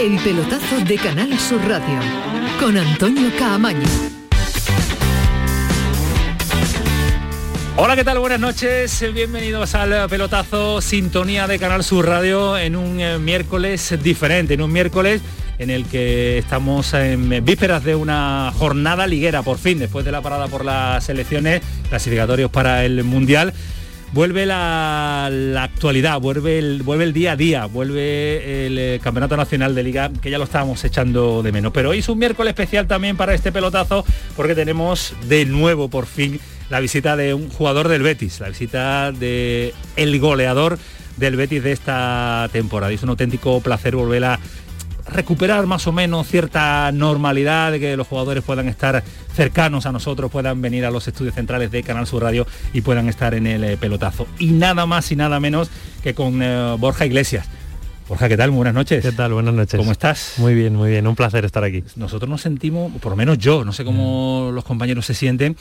El pelotazo de Canal Sur Radio con Antonio Caamaño. Hola, ¿qué tal? Buenas noches. Bienvenidos al pelotazo Sintonía de Canal Sur Radio en un eh, miércoles diferente, en un miércoles en el que estamos en vísperas de una jornada liguera, por fin, después de la parada por las elecciones, clasificatorios para el Mundial vuelve la, actualidad, vuelve el, vuelve el día a día, vuelve el eh, Campeonato Nacional de Liga, que ya lo estábamos echando de menos. Pero hoy es un miércoles especial también para este pelotazo, porque tenemos de nuevo, por fin, la visita de un jugador del Betis, la visita de el goleador del Betis de esta temporada. es un auténtico placer volver a recuperar más o menos cierta normalidad, de que los jugadores puedan estar cercanos a nosotros, puedan venir a los estudios centrales de Canal Sur Radio y puedan estar en el eh, pelotazo. Y nada más y nada menos que con eh, Borja Iglesias. Borja, ¿qué tal? buenas noches. ¿Qué tal? Buenas noches. ¿Cómo estás? Muy bien, muy bien. Un placer estar aquí. Nosotros nos sentimos, por lo menos yo, no sé cómo mm. los compañeros se sienten,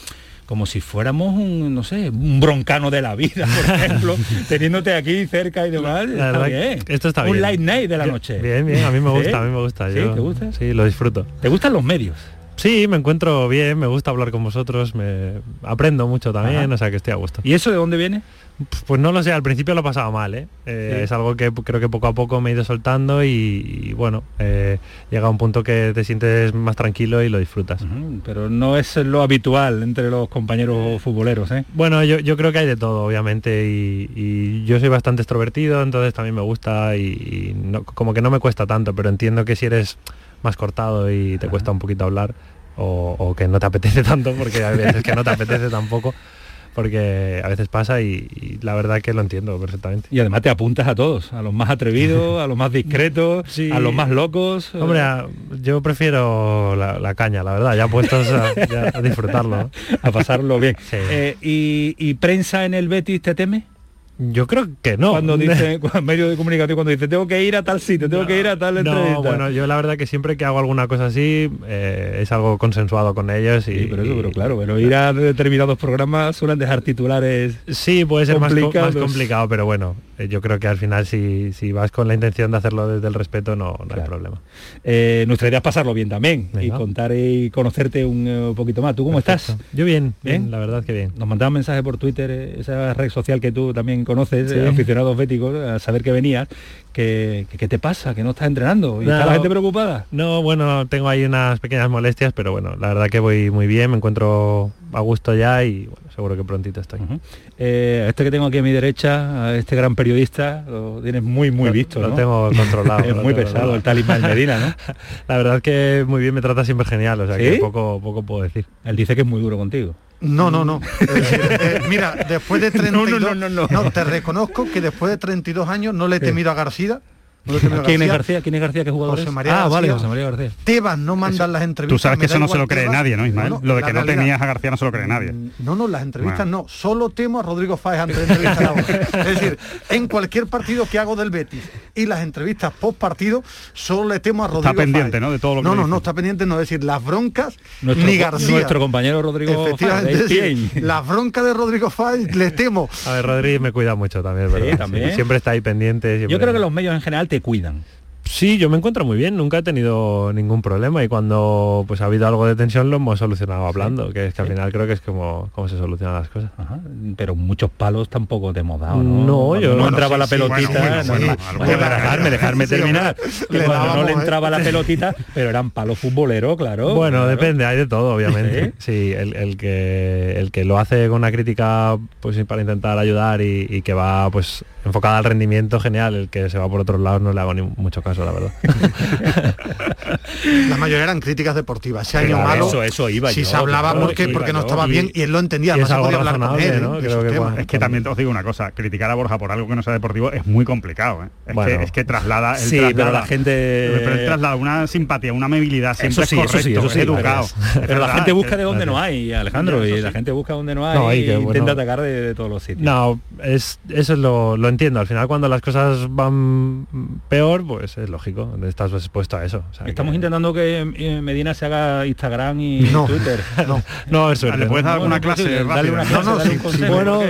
como si fuéramos un, no sé, un broncano de la vida, por ejemplo, teniéndote aquí cerca y demás. Está bien. Esto está bien. Un light night de la noche. Bien, bien, a mí me gusta, a mí me gusta. ¿Sí? ¿Te gusta? Sí, lo disfruto. ¿Te gustan los medios? Sí, me encuentro bien, me gusta hablar con vosotros, me aprendo mucho también, o sea que estoy a gusto. ¿Y eso de dónde viene? Pues no lo sé, al principio lo he pasado mal, ¿eh? eh es algo que creo que poco a poco me he ido soltando y, bueno, eh, llega a un punto que te sientes más tranquilo y lo disfrutas. pero no es lo habitual entre los compañeros futboleros, ¿eh? Bueno, yo, creo que hay de todo, obviamente, y, yo soy bastante extrovertido, entonces también me gusta y, como que no me cuesta tanto, pero entiendo que si eres más cortado y te cuesta un poquito hablar, o, o que no te apetece tanto, porque hay veces que no te apetece tampoco porque a veces pasa y, la verdad que lo entiendo perfectamente. Y además te apuntas a todos, a los más atrevidos, a los más discretos, a los más locos. Hombre, yo prefiero la, caña, la verdad, ya puestos a, disfrutarlo. a pasarlo bien. Eh, y, ¿Y prensa en el Betis te teme? Yo creo que no. Cuando dice, medio de comunicación, cuando dice tengo que ir a tal sitio, tengo que ir a tal entrevista. No, bueno, yo la verdad que siempre que hago alguna cosa así eh, es algo consensuado con ellos y. pero eso, pero claro, pero ir a determinados programas suelen dejar titulares. Sí, puede ser más, complicado, pero bueno, yo creo que al final si, si, vas con la intención de hacerlo desde el respeto no, no hay problema. Eh, nuestra idea es pasarlo bien también y contar y conocerte un poquito más. ¿Tú cómo estás? Yo bien, bien, la verdad que bien. Nos mandaban mensaje por Twitter, esa red social que tú también conoces, eh, aficionados béticos, a saber que venías, que, qué te pasa, que no estás entrenando y está la gente preocupada. No, bueno, tengo ahí unas pequeñas molestias, pero bueno, la verdad que voy muy bien, me encuentro a gusto ya y bueno, seguro que prontito estoy. Eh, este que tengo aquí a mi derecha, a este gran periodista, lo tienes muy, muy visto. Lo tengo controlado. es muy pesado el tal Medina, ¿no? la verdad es que muy bien me trata siempre genial, o sea que poco, poco puedo decir. Él dice que es muy duro contigo. No, no, no. Eh, mira, después de 32... No, no, no, no, te reconozco que después de 32 años no le he temido a García ¿Quién es García? ¿Quién es García? ¿Qué jugador José María Ah, vale, José María García. Tebas no mandan las entrevistas. Tú sabes que eso no se lo cree nadie, ¿no, Ismael? lo de que no tenías a García no se lo cree nadie. Mm, no, no, las entrevistas no. Solo temo a Rodrigo Fáez antes de entrevistar a Es decir, en cualquier partido que hago del Betis y las entrevistas post partido, solo le temo a Rodrigo Está pendiente, ¿no? De todo lo que No, no, no está pendiente, no es decir, las broncas ni García. Nuestro compañero Rodrigo Efectivamente, las broncas de Rodrigo Fáez le temo. A ver, Rodrigo me cuida mucho también, ¿verdad? también. siempre está ahí pendiente. Yo creo que los medios en general te cuidan. Sí, yo me encuentro muy bien, nunca he tenido ningún problema y cuando pues ha habido algo de tensión lo hemos solucionado hablando, que es que al final creo que es como cómo se solucionan las cosas. Pero muchos palos tampoco te hemos dado, ¿no? No, yo no entraba la pelotita, dejarme, dejarme terminar. no le entraba la pelotita, pero eran palos futboleros, claro. Bueno, depende, hay de todo, obviamente. Sí, el, que el que lo hace con una crítica pues para intentar ayudar y, que va pues enfocada al rendimiento, genial, el que se va por otros lados no le hago ni mucho caso la verdad. la mayoría eran críticas deportivas. Ese año malo, eso, eso iba si se hablaba porque, porque no estaba bien y él lo entendía, es, algo hablar con él, es que también os digo una cosa, criticar a Borja por algo que no sea deportivo es muy complicado. ¿eh? Es, que, es, que, traslada, sí, pero la gente pero traslada una simpatía, una amabilidad, siempre eso sí, correcto, eso sí, educado. Pero, la gente busca de donde no hay, Alejandro, y la gente busca donde no hay y intenta atacar de, todos los sitios. No, es, eso lo, lo entiendo. Al final cuando las cosas van peor, pues es es lógico, estás expuesto a eso. Estamos intentando que eh, Medina se haga Instagram y Twitter. no, no, eso ¿Le puedes dar alguna clase? bueno,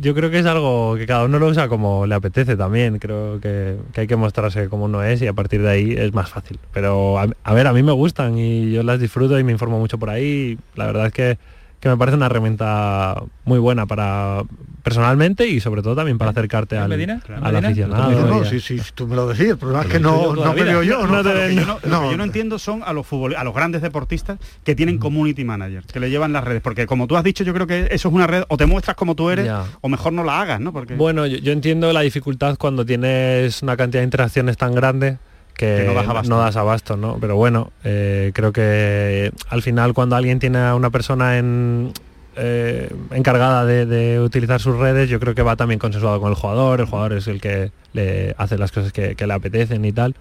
yo creo que es algo que cada uno lo usa como le apetece también. Creo que, hay que mostrarse como uno es y a partir de ahí es más fácil. Pero a ver, a mí me gustan y yo las disfruto y me informo mucho por ahí. La verdad es que que me parece una herramienta muy buena para personalmente y sobre todo también para acercarte al, al aficionado. No, sí, sí, tú me lo decís, el problema es que no, no me veo yo. No, lo que yo no entiendo son a los a los grandes deportistas que tienen community manager, que le llevan las redes, porque como tú has dicho, yo creo que eso es una red, o te muestras como tú eres, o mejor no la hagas, ¿no? Porque... Bueno, yo, yo entiendo la dificultad cuando tienes una cantidad de interacciones tan grande que, no, das abasto. ¿no? Pero bueno, eh, creo que al final cuando alguien tiene a una persona en, eh, encargada de, utilizar sus redes, yo creo que va también consensuado con el jugador, el jugador es el que le hace las cosas que, le apetecen y tal.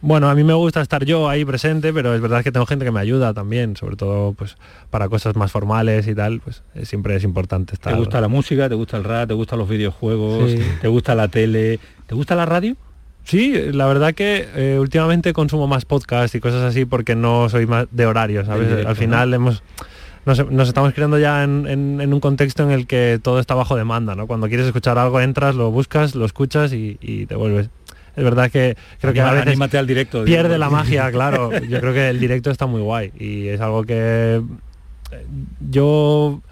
Bueno, a mí me gusta estar yo ahí presente, pero es verdad que tengo gente que me ayuda también, sobre todo pues para cosas más formales y tal, pues siempre es importante estar. ¿Te gusta la música? ¿Te gusta el rap? ¿Te gustan los videojuegos? ¿Te gusta la tele? ¿Te gusta la radio? Sí, la verdad que eh, últimamente consumo más podcast y cosas así porque no soy más de horario, ¿sabes? Al final hemos... Nos, estamos creando ya en, un contexto en el que todo está bajo demanda, ¿no? Cuando quieres escuchar algo entras, lo buscas, lo escuchas y, te vuelves. Es verdad que creo que a veces al directo, pierde la magia, claro. Yo creo que el directo está muy guay y es algo que eh, yo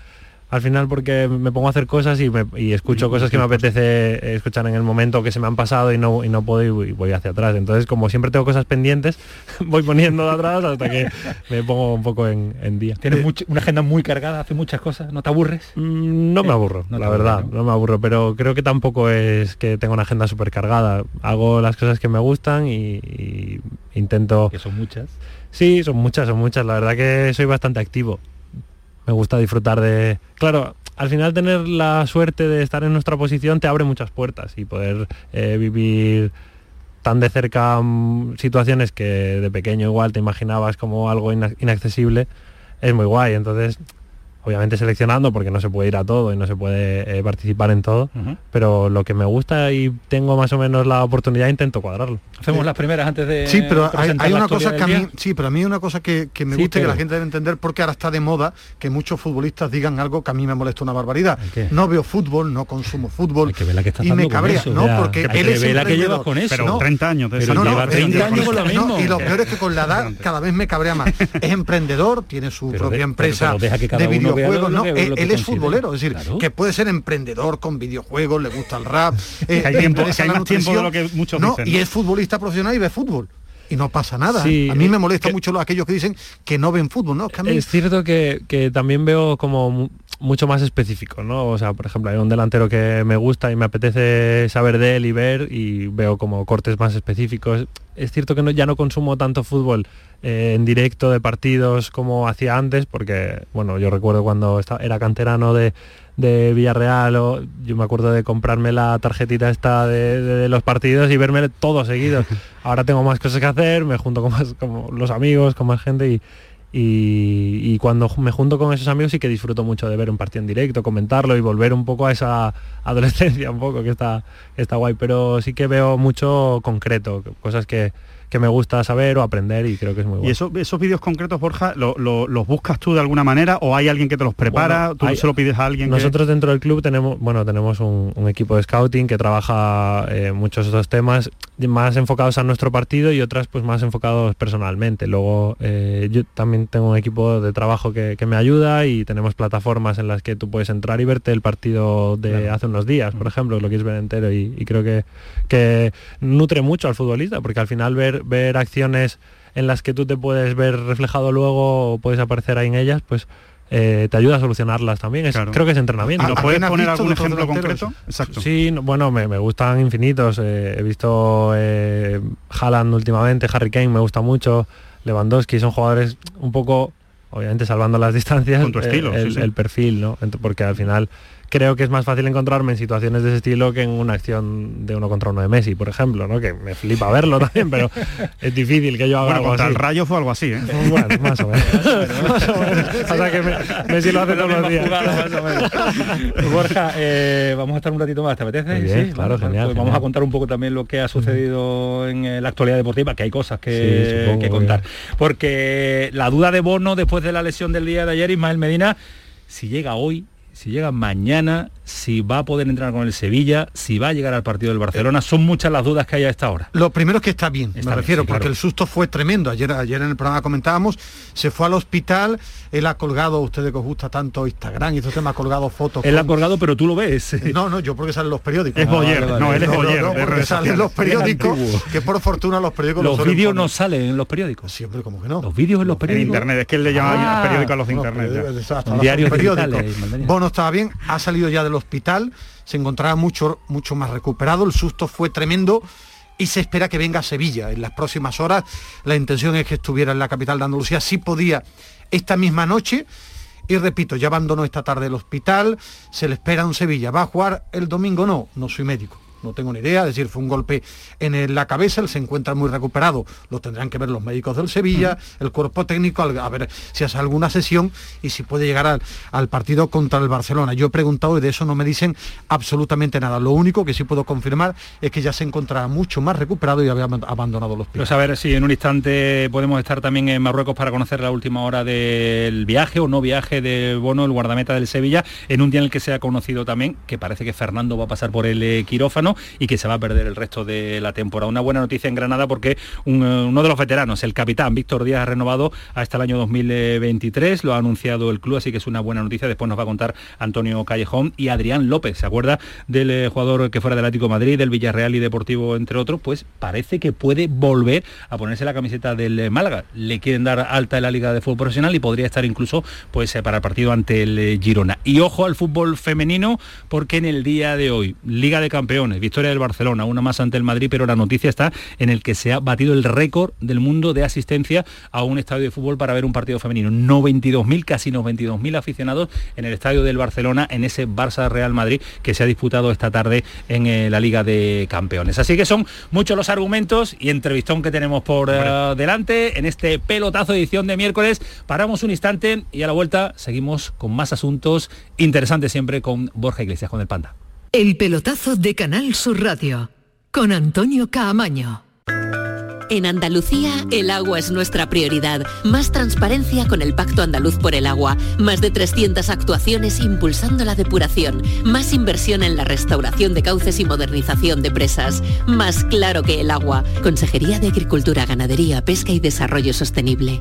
al final porque me pongo a hacer cosas y, escucho cosas que me apetece escuchar en el momento que se me han pasado y no, y no puedo y voy hacia atrás. Entonces, como siempre tengo cosas pendientes, voy poniendo de atrás hasta que me pongo un poco en, día. ¿Tienes una agenda muy cargada, hace muchas cosas? ¿No te aburres? Mm, no me aburro, la verdad, no me aburro, pero creo que tampoco es que tenga una agenda súper cargada. Hago las cosas que me gustan y intento... Que son muchas. Sí, son muchas, son muchas. La verdad que soy bastante activo me gusta disfrutar de... Claro, al final tener la suerte de estar en nuestra posición te abre muchas puertas y poder eh, vivir tan de cerca mm, situaciones que de pequeño igual te imaginabas como algo inaccesible es muy guay. Entonces obviamente seleccionando porque no se puede ir a todo y no se puede eh, participar en todo, pero lo que me gusta y tengo más o menos la oportunidad intento cuadrarlo. Hacemos las primeras antes de Sí, pero hay, una cosa que a mí, sí, pero a mí una cosa que, me gusta y que la gente debe entender porque ahora está de moda que muchos futbolistas digan algo que a mí me molesta una barbaridad. No veo fútbol, no consumo fútbol y me cabrea, ¿no? Porque él es la que lleva con eso. Pero 30 años de pero lleva 30 años con lo mismo. y lo peor es que con la edad cada vez me cabrea más. Es emprendedor, tiene su propia empresa de vídeo no, él, es futbolero, es decir, que puede ser emprendedor con videojuegos, le gusta el rap, eh, hay, tiempo, hay más tiempo de lo que muchos no, Y es futbolista profesional y ve fútbol y no pasa nada. a mí me eh, molesta mucho aquellos que dicen que no ven fútbol, ¿no? Es, cierto que, que, también veo como mucho más específico, ¿no? O sea, por ejemplo, hay un delantero que me gusta y me apetece saber de él y ver y veo como cortes más específicos. Es cierto que no, ya no consumo tanto fútbol eh, en directo de partidos como hacía antes, porque, bueno, yo recuerdo cuando era canterano de, de Villarreal, o yo me acuerdo de comprarme la tarjetita esta de, los partidos y verme todos seguidos. Ahora tengo más cosas que hacer, me junto con más como los amigos, con más gente y, y, cuando me junto con esos amigos sí que disfruto mucho de ver un partido en directo, comentarlo y volver un poco a esa adolescencia un poco que está, está guay, pero sí que veo mucho concreto, cosas que, que me gusta saber o aprender y creo que es muy bueno. ¿Y eso, esos vídeos concretos, Borja, los buscas tú de alguna manera o hay alguien que te los prepara? ¿Tú se lo pides a alguien? Nosotros dentro del club tenemos, bueno, tenemos un, equipo de scouting que trabaja eh, muchos de estos temas más enfocados a nuestro partido y otras pues más enfocados personalmente. Luego eh, yo también tengo un equipo de trabajo que, me ayuda y tenemos plataformas en las que tú puedes entrar y verte el partido de hace unos días, por ejemplo, lo quieres ver entero. Y, y creo que, que nutre mucho al futbolista porque al final ver ver, acciones en las que tú te puedes ver reflejado luego o puedes aparecer ahí en ellas, pues eh, te ayuda a solucionarlas también. Creo que es entrenamiento. ¿No puedes poner algún ejemplo concreto? Exacto. Sí, bueno, me, gustan infinitos. Eh, he visto eh, Haaland últimamente, Harry Kane me gusta mucho, Lewandowski, son jugadores un poco, obviamente salvando las distancias, Con tu estilo, el, el perfil, ¿no? Porque al final creo que es más fácil encontrarme en situaciones de ese estilo que en una acción de uno contra uno de Messi, por ejemplo, ¿no? Que me flipa verlo también, pero es difícil que yo haga algo así. el Rayo fue algo así, ¿eh? Bueno, más o menos. o sea que Messi lo hace todos los días. Borja, eh, vamos a estar un ratito más, ¿te apetece? sí, claro, genial, pues Vamos a contar un poco también lo que ha sucedido en eh, la actualidad deportiva, que hay cosas que, que contar. Porque la duda de Bono después de la lesión del día de ayer, Ismael Medina, si llega hoy, si llega mañana, si va a poder entrar con el Sevilla, si va a llegar al partido del Barcelona. Son muchas las dudas que hay a esta hora. Lo primero es que está bien, me refiero, porque el susto fue tremendo. Ayer, ayer en el programa comentábamos, se fue al hospital, él ha colgado, a ustedes que os gusta tanto Instagram y este tema ha colgado fotos. Él ha colgado, pero tú lo ves. No, no, yo porque salen los periódicos. Es Boyer, no, él es Boyer. No, salen los periódicos, que por fortuna los periódicos... Los vídeos no salen en los periódicos. Siempre, como que no. Los vídeos en los periódicos. En internet, es que él le llama ah, periódicos a los internet. Diarios periódicos. Bono estaba bien, ha salido ya del hospital se encontraba mucho, mucho más recuperado, el susto fue tremendo y se espera que venga a Sevilla en las próximas horas. La intención es que estuviera en la capital de Andalucía, si podía esta misma noche. Y repito, ya abandonó esta tarde el hospital, se le espera en Sevilla. ¿Va a jugar el domingo? No, no soy médico no tengo ni idea, es decir, fue un golpe en la cabeza, él se encuentra muy recuperado, lo tendrán que ver los médicos del Sevilla, el cuerpo técnico, a ver si hace alguna sesión y si puede llegar al, partido contra el Barcelona. Yo he preguntado y de eso no me dicen absolutamente nada. Lo único que sí puedo confirmar es que ya se encontraba mucho más recuperado y había abandonado los pies. Pues a ver si en un instante podemos estar también en Marruecos para conocer la última hora del viaje o no viaje de Bono, el guardameta del Sevilla, en un día en el que se ha conocido también que parece que Fernando va a pasar por el eh, y que se va a perder el resto de la temporada. Una buena noticia en Granada porque eh, uno de los veteranos, el capitán Víctor Díaz, ha renovado hasta el año 2023, lo ha anunciado el club, así que es una buena noticia. Después nos va a contar Antonio Callejón y Adrián López, ¿se acuerda del eh, jugador que fuera del Atlético Madrid, del Villarreal y Deportivo, entre otros? Pues parece que puede volver a ponerse la camiseta del eh, Málaga. Le quieren dar alta en la Liga de Fútbol Profesional y podría estar incluso pues, para el partido ante el Girona. Y ojo al fútbol femenino, porque en el día de hoy, Liga de Campeones, victoria del Barcelona, una más ante el Madrid, pero la noticia está en el que se ha batido el récord del mundo de asistencia a un estadio de fútbol para ver un partido femenino. 92.000, casi 92.000 aficionados en el estadio del Barcelona, en ese Barça Real Madrid que se ha disputado esta tarde en eh, la Liga de Campeones. Así que son muchos los argumentos y entrevistón que tenemos por eh, delante en este pelotazo edición de miércoles. Paramos un instante y a la vuelta seguimos con más asuntos interesantes siempre con Borja Iglesias, con el Panda. El pelotazo de Canal Sur Radio con Antonio Caamaño. En Andalucía, el agua es nuestra prioridad. Más transparencia con el Pacto Andaluz por el Agua. Más de 300 actuaciones impulsando la depuración. Más inversión en la restauración de cauces y modernización de presas. Más claro que el agua. Consejería de Agricultura, Ganadería, Pesca y Desarrollo Sostenible.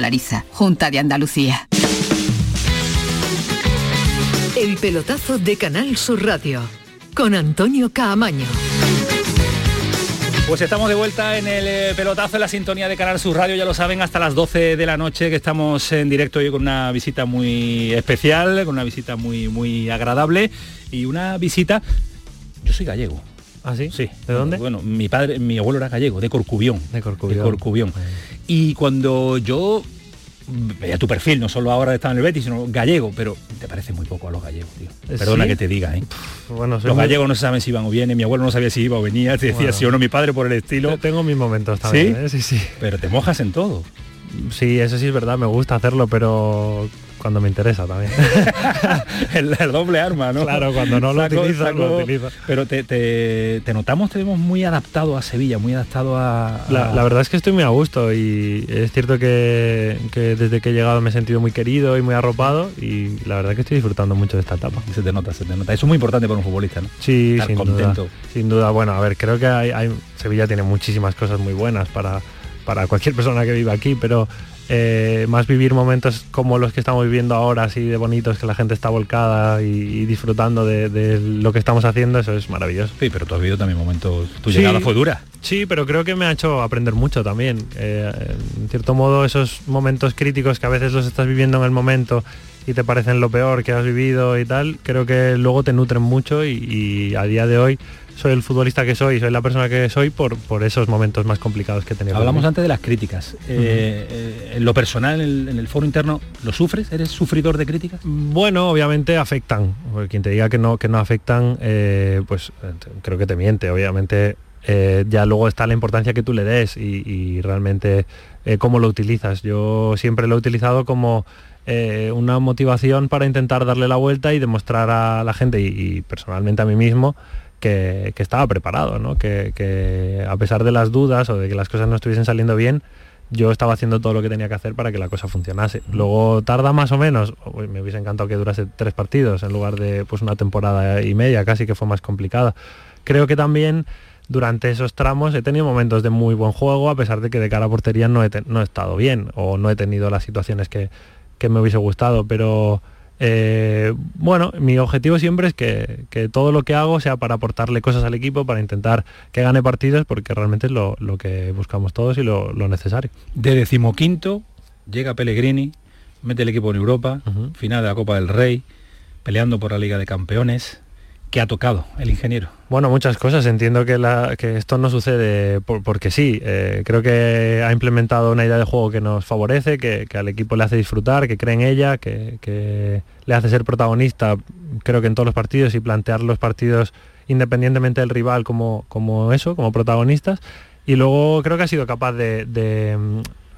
Escolariza Junta de Andalucía. El pelotazo de Canal Sur Radio con Antonio Caamaño. Pues estamos de vuelta en el eh, pelotazo en la sintonía de Canal Sur Radio, ya lo saben, hasta las 12 de la noche que estamos en directo hoy con una visita muy especial, con una visita muy, muy agradable y una visita... Yo soy gallego. ¿Ah, sí? Sí. ¿De dónde? Bueno, mi padre, mi abuelo era gallego, de Corcubión. De Corcubión. De Corcubión. Y cuando yo veía tu perfil, no solo ahora estaba en el Betis, sino gallego, pero te parece muy poco a los gallegos, tío. Perdona que te diga, ¿eh? Bueno, los gallegos no saben si iban o vienen, mi abuelo no sabía si iba o venía, te decía si o no mi padre por el estilo. Tengo mis momentos también, ¿Sí? ¿eh? sí, sí. Pero te mojas en todo. Sí, eso sí es verdad, me gusta hacerlo, pero cuando me interesa también. el, doble arma, ¿no? Claro, cuando no lo utiliza, lo utiliza. Pero te, te, te, notamos, te vemos muy adaptado a Sevilla, muy adaptado a, La, verdad es que estoy muy a gusto y es cierto que, que, desde que he llegado me he sentido muy querido y muy arropado y la verdad que estoy disfrutando mucho de esta etapa. se te nota, se te nota. Eso es muy importante para un futbolista, ¿no? Sí, sin contento. Duda, sin duda. Bueno, a ver, creo que hay, Sevilla tiene muchísimas cosas muy buenas para, para cualquier persona que viva aquí, pero eh, más vivir momentos como los que estamos viviendo ahora, así de bonitos, que la gente está volcada y, disfrutando de, lo que estamos haciendo, eso es maravilloso. Sí, pero tú has vivido también momentos, tu llegada fue dura. Sí, pero creo que me ha hecho aprender mucho también. Eh, en cierto modo, esos momentos críticos que a veces los estás viviendo en el momento y te parecen lo peor que has vivido y tal, creo que luego te nutren mucho y a día de hoy soy el futbolista que soy, soy la persona que soy por, por esos momentos más complicados que he tenido. Hablamos antes de las críticas. Eh, eh, en lo personal, en el, foro interno, ¿lo sufres? ¿Eres sufridor de críticas? Bueno, obviamente afectan. quien te diga que no, que no afectan, eh, pues creo que te miente. Obviamente ya luego está la importancia que tú le des y, realmente cómo lo utilizas. Yo siempre lo he utilizado como una motivación para intentar darle la vuelta y demostrar a la gente y personalmente a mí mismo que, estaba preparado, ¿no? que, a pesar de las dudas o de que las cosas no estuviesen saliendo bien, yo estaba haciendo todo lo que tenía que hacer para que la cosa funcionase. Luego tarda más o menos, me hubiese encantado que durase tres partidos en lugar de pues una temporada y media, casi que fue más complicada. Creo que también durante esos tramos he tenido momentos de muy buen juego, a pesar de que de cara a portería no he, no he estado bien o no he tenido las situaciones que, que me hubiese gustado, pero eh, bueno, mi objetivo siempre es que, todo lo que hago sea para aportarle cosas al equipo, para intentar que gane partidos, porque realmente es lo, que buscamos todos y lo, necesario. De decimoquinto llega Pellegrini, mete el equipo en Europa, final de la Copa del Rey, peleando por la Liga de Campeones. ¿Qué ha tocado el ingeniero? Bueno, muchas cosas. Entiendo que, esto no sucede porque sí. Eh, creo que ha implementado una idea de juego que nos favorece, que, al equipo le hace disfrutar, que cree en ella, que, le hace ser protagonista, creo que en todos los partidos y plantear los partidos independientemente del rival como, como eso, como protagonistas. Y luego creo que ha sido capaz de,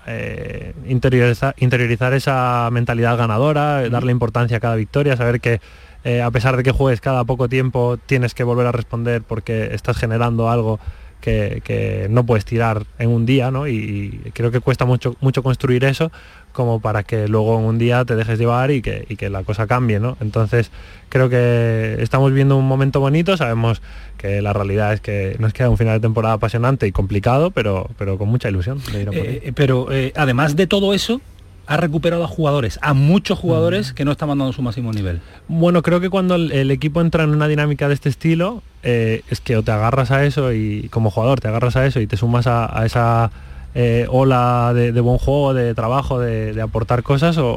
eh, interiorizar, esa mentalidad ganadora, darle importancia a cada victoria, saber que eh, a pesar de que juegues cada poco tiempo, tienes que volver a responder porque estás generando algo que, no puedes tirar en un día, ¿no? Y, creo que cuesta mucho, mucho construir eso como para que luego en un día te dejes llevar y que, que la cosa cambie, ¿no? Entonces creo que estamos viendo un momento bonito, sabemos que la realidad es que nos queda un final de temporada apasionante y complicado, pero, pero con mucha ilusión. Eh, pero eh, además de todo eso, ha recuperado a jugadores, a muchos jugadores que no estaban dando su máximo nivel. Bueno, creo que cuando el, equipo entra en una dinámica de este estilo, eh, es que o te agarras a eso y como jugador te agarras a eso y te sumas a, esa eh, ola de, buen juego, de trabajo, de, aportar cosas, o,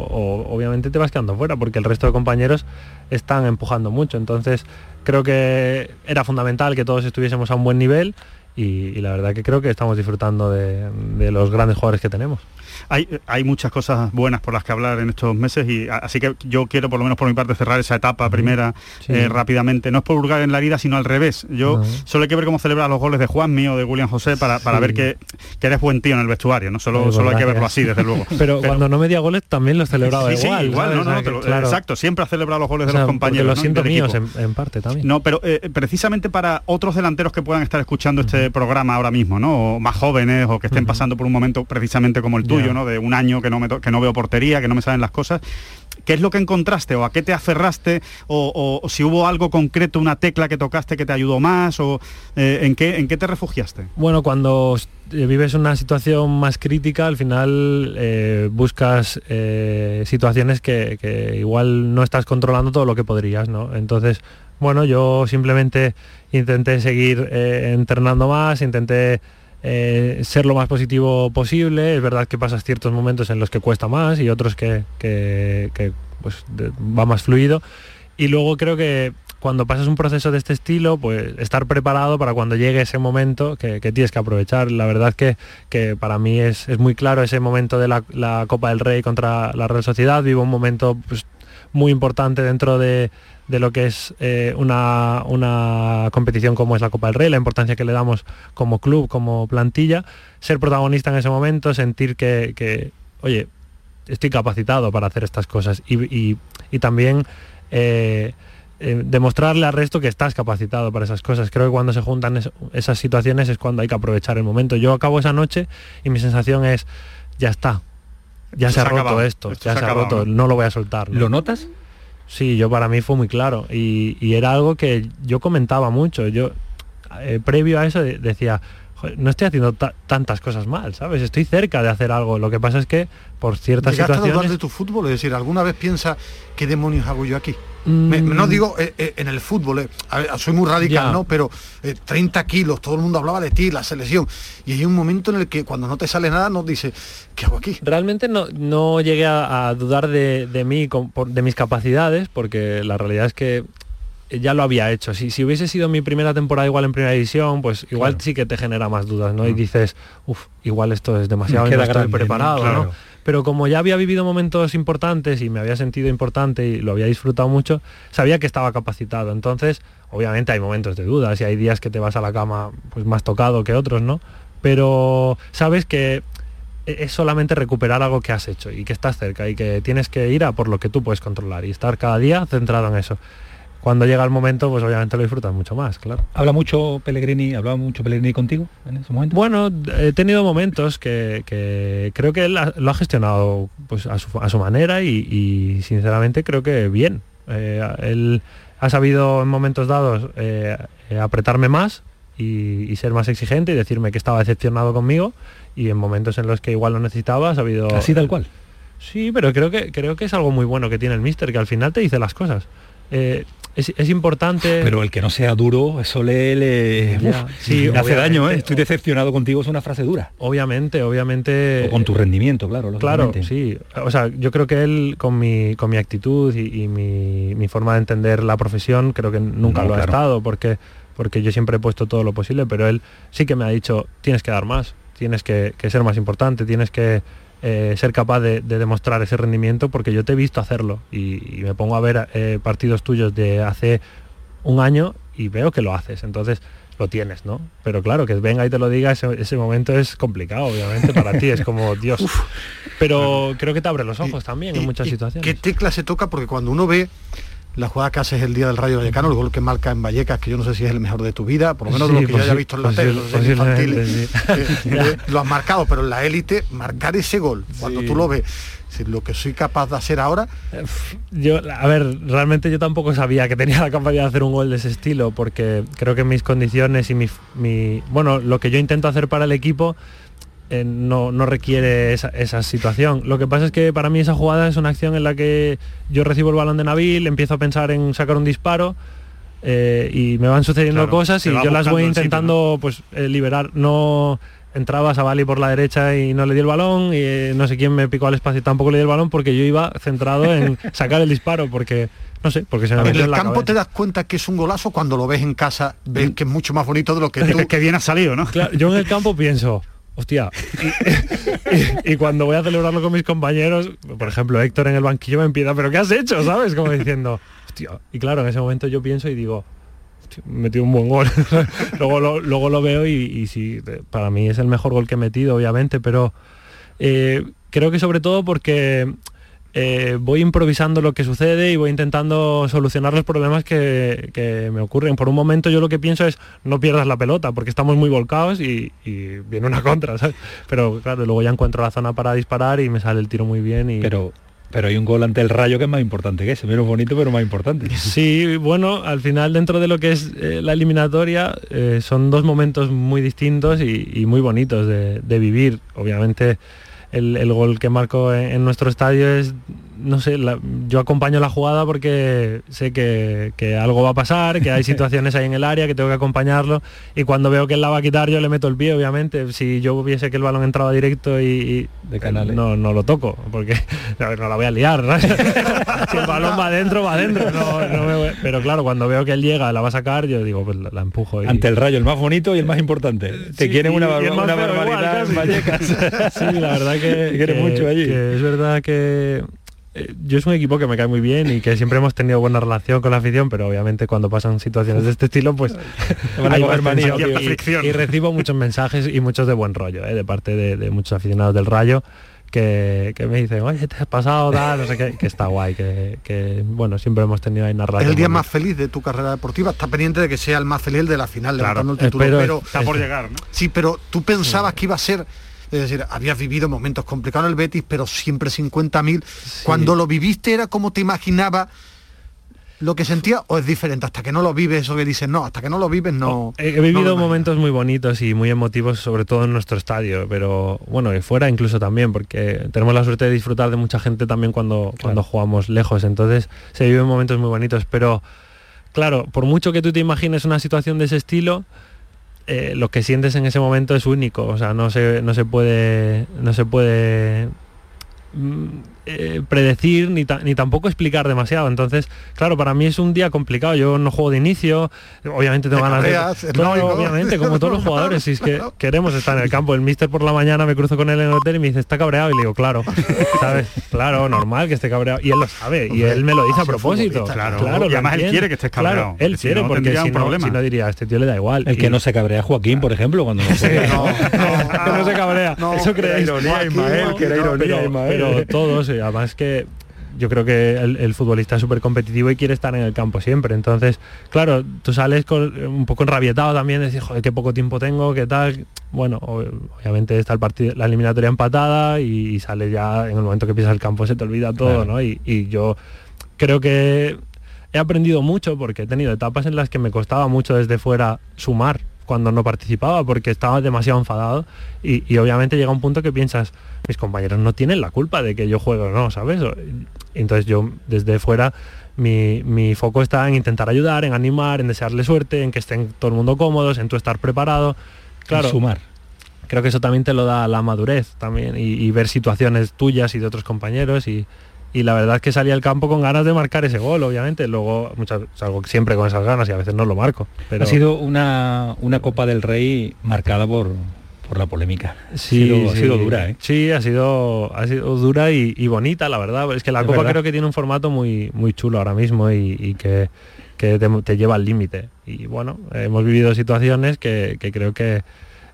obviamente te vas quedando fuera porque el resto de compañeros están empujando mucho. Entonces creo que era fundamental que todos estuviésemos a un buen nivel y, la verdad que creo que estamos disfrutando de los grandes jugadores que tenemos hay, muchas cosas buenas por las que hablar en estos meses y así que yo quiero por lo menos por mi parte cerrar esa etapa primera eh, rápidamente. No es por hurgar en la vida, sino al revés. Yo solo hay que ver cómo celebra los goles de Juan mío, de William José, para, ver que, eres buen tío en el vestuario, ¿no? Solo, solo hay que verlo así, desde luego. Pero, cuando no medía goles también lo celebraba igual. igual, no, exacto, siempre ha celebrado los goles de los compañeros. Lo siento míos en, parte también. No, pero eh, precisamente para otros delanteros que puedan estar escuchando este programa ahora mismo, ¿no? O más jóvenes o que estén pasando por un momento precisamente como el tuyo, ¿no? De un año que no, me que no veo portería, que no me salen las cosas. ¿Qué es lo que encontraste o a qué te aferraste o, si hubo algo concreto, una tecla que tocaste que te ayudó más o eh, ¿en, qué, en qué te refugiaste? Bueno, cuando vives una situación más crítica, al final eh, buscas situaciones que, igual no estás controlando todo lo que podrías, ¿no? Entonces, bueno, yo simplemente intenté seguir entrenando más, intenté eh, ser lo más positivo posible. Es verdad que pasas ciertos momentos en los que cuesta más y otros que, pues, va más fluido. Y luego creo que cuando pasas un proceso de este estilo, pues estar preparado para cuando llegue ese momento que, tienes que aprovechar. La verdad que, que para mí es, muy claro ese momento de la, Copa del Rey contra la Real Sociedad. Vivo un momento pues, muy importante dentro de, de lo que es eh, una, una, competición como es la Copa del Rey, la importancia que le damos como club, como plantilla, ser protagonista en ese momento, sentir que, oye, estoy capacitado para hacer estas cosas y, también eh, eh, demostrarle al resto que estás capacitado para esas cosas. Creo que cuando se juntan esas situaciones es cuando hay que aprovechar el momento. Yo acabo esa noche y mi sensación es, ya está, ya se, ha roto esto, ya se, ha roto, ¿no? lo voy a soltar. ¿Lo notas? Sí, yo para mí fue muy claro y, era algo que yo comentaba mucho. Yo eh, previo a eso decía, no estoy haciendo tantas cosas mal, ¿sabes? Estoy cerca de hacer algo. Lo que pasa es que por ciertas situaciones... a dudar de tu fútbol? Es decir, ¿alguna vez piensa qué demonios hago yo aquí? no mm. digo eh, eh, en el fútbol, eh, soy muy radical, ¿no? Pero 30 kilos, todo el mundo hablaba de ti, la selección. Y hay un momento en el que cuando no te sale nada nos dice, ¿qué hago aquí? Realmente no, no llegué a, dudar de, mí, de mis capacidades, porque la realidad es que ya lo había hecho. Si, si hubiese sido mi primera temporada igual en primera división, pues igual sí que te genera más dudas, ¿no? Y dices, uff, igual esto es demasiado, no estoy preparado, ¿no? pero como ya había vivido momentos importantes y me había sentido importante y lo había disfrutado mucho, sabía que estaba capacitado. Entonces, obviamente hay momentos de dudas y hay días que te vas a la cama pues más tocado que otros, ¿no? Pero sabes que es solamente recuperar algo que has hecho y que estás cerca y que tienes que ir a por lo que tú puedes controlar y estar cada día centrado en eso cuando llega el momento, pues obviamente lo disfrutas mucho más, claro. ¿Habla mucho Pellegrini, hablaba mucho Pellegrini contigo en ese momento? Bueno, he tenido momentos que, creo que él lo ha gestionado pues, a, su, manera y, sinceramente creo que bien. Eh, él ha sabido en momentos dados eh, apretarme más y, ser más exigente y decirme que estaba decepcionado conmigo y en momentos en los que igual lo necesitaba ha sabido... Así tal cual. Sí, pero creo que, creo que es algo muy bueno que tiene el mister, que al final te dice las cosas. Eh, es, importante. Pero el que no sea duro, eso le, le, hace daño, ¿eh? Estoy decepcionado contigo, es una frase dura. Obviamente, obviamente. O con tu rendimiento, claro. Claro, sí. O sea, yo creo que él con mi, con mi actitud y, mi, forma de entender la profesión, creo que nunca lo ha estado, porque, porque yo siempre he puesto todo lo posible, pero él sí que me ha dicho, tienes que dar más, tienes que ser más importante, tienes que eh, ser capaz de, demostrar ese rendimiento porque yo te he visto hacerlo y, me pongo a ver eh, partidos tuyos de hace un año y veo que lo haces, entonces lo tienes, ¿no? Pero claro, que venga y te lo diga, ese, momento es complicado, obviamente, para ti, es como Dios. Pero creo que te abre los ojos también en muchas situaciones. ¿Qué tecla se toca? Porque cuando uno ve la jugada que haces el día del Rayo Vallecano, el gol que marca en Vallecas, que yo no sé si es el mejor de tu vida, por lo menos lo que yo haya visto en la tele, lo has marcado, pero en la élite, marcar ese gol, cuando tú lo ves, lo que soy capaz de hacer ahora. Yo, a ver, realmente yo tampoco sabía que tenía la capacidad de hacer un gol de ese estilo, porque creo que mis condiciones y mi, mi bueno, lo que yo intento hacer para el equipo eh, no, requiere esa, situación. Lo que pasa es que para mí esa jugada es una acción en la que yo recibo el balón de Nabil, empiezo a pensar en sacar un disparo eh, y me van sucediendo cosas y yo las voy intentando pues eh, liberar. No entraba Savali por la derecha y no le di el balón y no sé quién me picó al espacio y tampoco le di el balón porque yo iba centrado en sacar el disparo porque no sé, porque se me En el campo te das cuenta que es un golazo cuando lo ves en casa, ves mm. que es mucho más bonito de lo que tú... que bien ha salido, ¿no? yo en el campo pienso, hostia, y, cuando voy a celebrarlo con mis compañeros, por ejemplo, Héctor en el banquillo me empieza, pero ¿qué has hecho? ¿Sabes? Como diciendo, hostia. Y claro, en ese momento yo pienso y digo, metido un buen gol. luego, lo, luego lo veo y, y, sí, para mí es el mejor gol que he metido, obviamente, pero eh, creo que sobre todo porque eh, voy improvisando lo que sucede y voy intentando solucionar los problemas que, me ocurren. Por un momento yo lo que pienso es no pierdas la pelota porque estamos muy volcados y, viene una contra, ¿sabes? Pero claro, luego ya encuentro la zona para disparar y me sale el tiro muy bien. Y... Pero Pero hay un gol ante el Rayo que es más importante que ese, menos bonito pero más importante. Sí, bueno, al final dentro de lo que es eh, la eliminatoria eh, son dos momentos muy distintos y, muy bonitos de, vivir. Obviamente el, gol que marco en nuestro estadio es no sé, yo acompaño la jugada porque sé que, algo va a pasar, que hay situaciones ahí en el área, que tengo que acompañarlo y cuando veo que él la va a quitar yo le meto el pie, obviamente. Si yo viese que el balón entraba directo y, de canal, no, no lo toco, porque no, la voy a liar. si el balón va adentro, va adentro. Pero claro, cuando veo que él llega, la va a sacar, yo digo, pues la, empujo. Ante el rayo, el más bonito y el más importante. Te quieren una, barbaridad sí, la verdad que, mucho allí. es verdad que eh, yo es un equipo que me cae muy bien y que siempre hemos tenido buena relación con la afición, pero obviamente cuando pasan situaciones de este estilo, pues hay y, y, recibo muchos mensajes y muchos de buen rollo, eh, de parte de, muchos aficionados del Rayo. Que, me dicen, oye, te has pasado, tal, no sé qué, que está guay, que, bueno, siempre hemos tenido ahí narración. El día más feliz de tu carrera deportiva, está pendiente de que sea el más feliz de la final, levantando el título, pero, está por llegar, ¿no? Sí, pero tú pensabas que iba a ser es decir, habías vivido momentos complicados en el Betis, pero siempre 50.000. Cuando lo viviste era como te imaginaba lo que sentía o es diferente hasta que no lo vives eso que dices no hasta que no lo vives no he, vivido momentos muy bonitos y muy emotivos sobre todo en nuestro estadio pero bueno y fuera incluso también porque tenemos la suerte de disfrutar de mucha gente también cuando cuando jugamos lejos. Entonces se viven momentos muy bonitos pero claro por mucho que tú te imagines una situación de ese estilo eh, lo que sientes en ese momento es único, o sea, no se, no se puede, no se puede mm, eh, predecir ni, ni, tampoco explicar demasiado. Entonces, claro, para mí es un día complicado. Yo no juego de inicio, obviamente tengo ganas de... obviamente, como todos los jugadores, si es que queremos estar en el campo. El mister por la mañana me cruzo con él en el hotel y me dice, está cabreado. Y le digo, claro, ¿sabes? Claro, normal que esté cabreado. Y él lo sabe, y él me lo dice a propósito. Claro, claro. Y además él quiere que estés cabreado. él quiere, porque si no, si no, diría, a este tío le da igual. El que no se cabrea Joaquín, por ejemplo, cuando no se... no, no, se cabrea. Eso creéis. Ironía, Ismael, que era ironía, Pero todos, además que yo creo que el, futbolista es súper competitivo y quiere estar en el campo siempre. Entonces, claro, tú sales con, un poco enrabietado también, decir, joder, qué poco tiempo tengo, qué tal. Bueno, obviamente está el partido, la eliminatoria empatada y, sale ya en el momento que empieza el campo se te olvida todo, ¿no? Y, y yo creo que he aprendido mucho porque he tenido etapas en las que me costaba mucho desde fuera sumar cuando no participaba porque estaba demasiado enfadado y, obviamente llega un punto que piensas, mis compañeros no tienen la culpa de que yo juego no, ¿sabes? Entonces yo desde fuera mi, foco está en intentar ayudar, en animar, en desearle suerte, en que estén todo el mundo cómodos, en tú estar preparado. Claro. sumar. Creo que eso también te lo da la madurez también y ver situaciones tuyas y de otros compañeros y, y la verdad es que salí al campo con ganas de marcar ese gol, obviamente. Luego muchas, salgo siempre con esas ganas y a veces no lo marco. Pero... Ha sido una, una Copa del Rey marcada por, por la polémica. Sí, ha sido, dura, ¿eh? Sí, ha sido, ha sido dura y, bonita, la verdad. Es que la Copa creo que tiene un formato muy, muy chulo ahora mismo y, que, te, te, lleva al límite. Y bueno, hemos vivido situaciones que, que creo que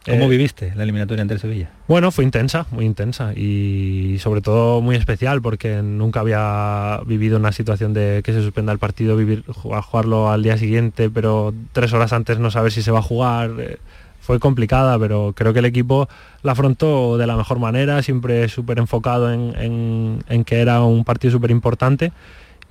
¿Cómo eh, viviste la eliminatoria ante el Sevilla? Bueno, fue intensa, muy intensa y sobre todo muy especial porque nunca había vivido una situación de que se suspenda el partido, vivir, jugarlo al día siguiente, pero tres horas antes no saber si se va a jugar. Eh, fue complicada, pero creo que el equipo la afrontó de la mejor manera, siempre súper enfocado en, en que era un partido súper importante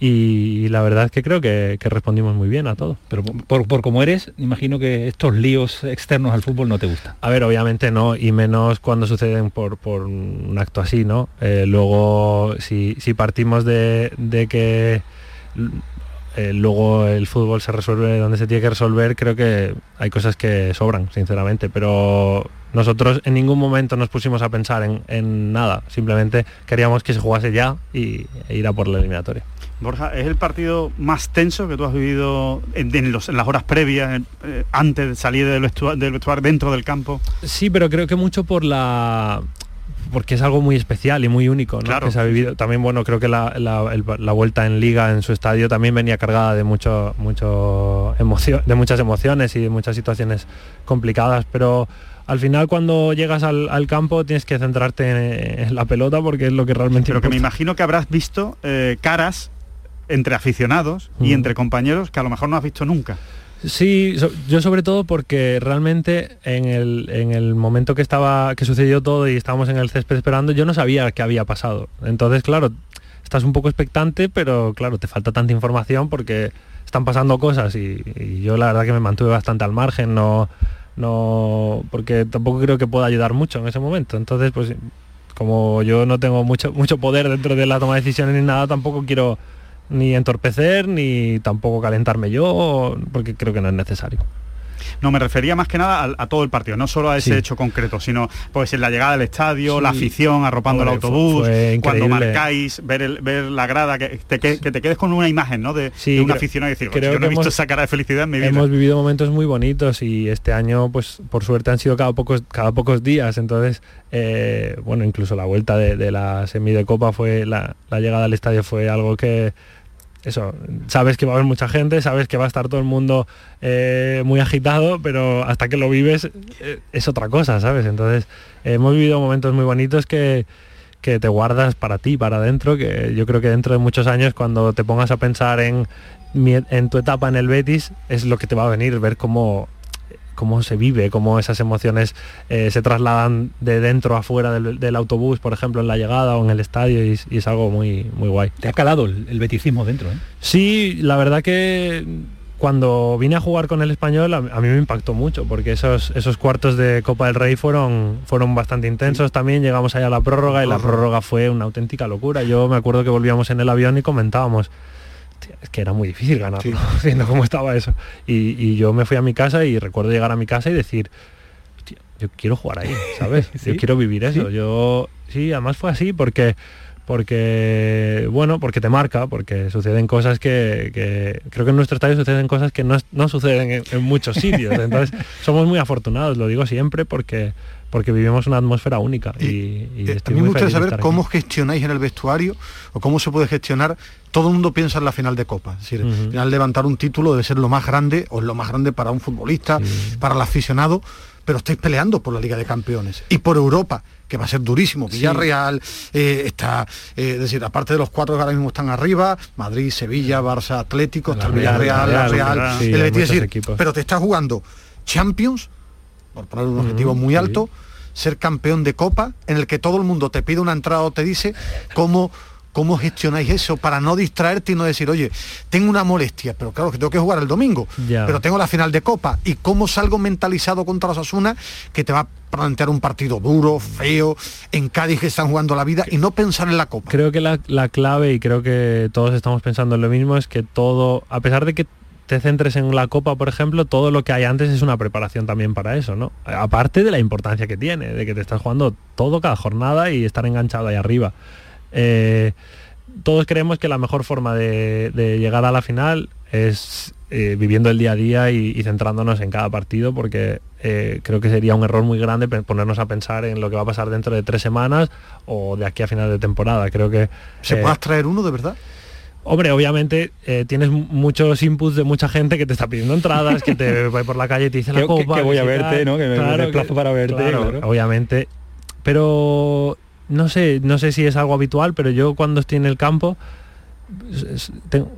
y la verdad es que creo que, respondimos muy bien a todo. Pero por, por como eres, imagino que estos líos externos al fútbol no te gustan. A ver, obviamente no, y menos cuando suceden por, un acto así, ¿no? Eh, luego, si, partimos de, que eh, luego el fútbol se resuelve donde se tiene que resolver, creo que hay cosas que sobran, sinceramente, pero nosotros en ningún momento nos pusimos a pensar en, nada, simplemente queríamos que se jugase ya y, e ir a por la eliminatoria. Borja, ¿es el partido más tenso que tú has vivido en, las horas previas, eh, antes de salir del vestuario, dentro del campo? Sí, pero creo que mucho por la porque es algo muy especial y muy único ¿no? que se ha vivido también bueno creo que la, vuelta en liga en su estadio también venía cargada de mucho mucho emoción de muchas emociones y de muchas situaciones complicadas pero al final cuando llegas al, campo tienes que centrarte en, la pelota porque es lo que realmente pero que me imagino que habrás visto eh, caras entre aficionados y entre compañeros que a lo mejor no has visto nunca. Sí, yo sobre todo porque realmente en el, momento que estaba que sucedió todo y estábamos en el césped esperando, yo no sabía qué había pasado. Entonces, claro, estás un poco expectante, pero claro, te falta tanta información porque están pasando cosas y, yo la verdad que me mantuve bastante al margen, no, no, porque tampoco creo que pueda ayudar mucho en ese momento. Entonces, pues como yo no tengo mucho, mucho poder dentro de la toma de decisiones ni nada, tampoco quiero ni entorpecer ni tampoco calentarme yo, porque creo que no es necesario. No, me refería más que nada a, todo el partido, no solo a ese hecho concreto, sino pues en la llegada al estadio, la afición arropando el autobús, cuando marcáis, ver, ver la grada, que te, que, te quedes con una imagen ¿no? de, de un aficionado y decir, creo que no he visto esa cara de felicidad en mi vida. Hemos vivido momentos muy bonitos y este año, pues por suerte han sido cada pocos, cada pocos días, entonces, eh, bueno, incluso la vuelta de, la semi de Copa fue, la llegada al estadio fue algo que eso, sabes que va a haber mucha gente, sabes que va a estar todo el mundo eh, muy agitado, pero hasta que lo vives eh, es otra cosa, ¿sabes? Entonces, hemos vivido momentos muy bonitos que, te guardas para ti, para adentro, que yo creo que dentro de muchos años, cuando te pongas a pensar en, en tu etapa en el Betis, es lo que te va a venir, ver cómo cómo se vive, cómo esas emociones eh, se trasladan de dentro a fuera del, autobús, por ejemplo, en la llegada o en el estadio, y, es algo muy, muy guay. ¿Te ha calado el, beticismo dentro? Eh? Sí, la verdad que cuando vine a jugar con el español a, mí me impactó mucho porque esos, esos cuartos de Copa del Rey fueron, fueron bastante intensos también, llegamos allá a la prórroga y la prórroga fue una auténtica locura. Yo me acuerdo que volvíamos en el avión y comentábamos, es que era muy difícil ganar, viendo cómo estaba eso. Y, yo me fui a mi casa y recuerdo llegar a mi casa y decir, yo quiero jugar ahí, ¿sabes? Yo quiero vivir eso. Yo, sí, además fue así porque porque bueno porque te marca porque suceden cosas que, creo que en nuestro estadio suceden cosas que no, suceden en, muchos sitios entonces somos muy afortunados lo digo siempre porque porque vivimos una atmósfera única y, y, eh, a mí me gustaría saber cómo gestionáis en el vestuario o cómo se puede gestionar. Todo el mundo piensa en la final de Copa. Es decir, al final levantar un título debe ser lo más grande, o es lo más grande para un futbolista, para el aficionado, pero estáis peleando por la Liga de Campeones y por Europa, que va a ser durísimo. Villarreal eh, está, eh, es decir, aparte de los cuatro que ahora mismo están arriba, Madrid, Sevilla, Barça, Atlético, está el Villarreal, la Real, el Betis, pero te estás jugando Champions, por poner un objetivo muy alto, ser campeón de Copa, en el que todo el mundo te pide una entrada o te dice cómo ¿Cómo gestionáis eso para no distraerte y no decir, oye, tengo una molestia, pero claro que tengo que jugar el domingo, pero tengo la final de Copa? ¿Y cómo salgo mentalizado contra los Asuna que te va a plantear un partido duro, feo, en Cádiz que están jugando la vida y no pensar en la Copa? Creo que la, la clave, y creo que todos estamos pensando en lo mismo, es que todo, a pesar de que te centres en la copa, por ejemplo, todo lo que hay antes es una preparación también para eso, ¿no? Aparte de la importancia que tiene, de que te estás jugando todo cada jornada y estar enganchado ahí arriba. Eh, todos creemos que la mejor forma de, llegar a la final es eh, viviendo el día a día y, centrándonos en cada partido porque eh, creo que sería un error muy grande ponernos a pensar en lo que va a pasar dentro de tres semanas o de aquí a final de temporada. Creo que... ¿Se puede traer uno de verdad? Hombre, obviamente tienes muchos inputs de mucha gente que te está pidiendo entradas, que te va por la calle y te dice la copa. Que, voy a verte, ¿no? Que me, desplazo para verte. Obviamente. Pero no sé, no sé si es algo habitual, pero yo cuando estoy en el campo,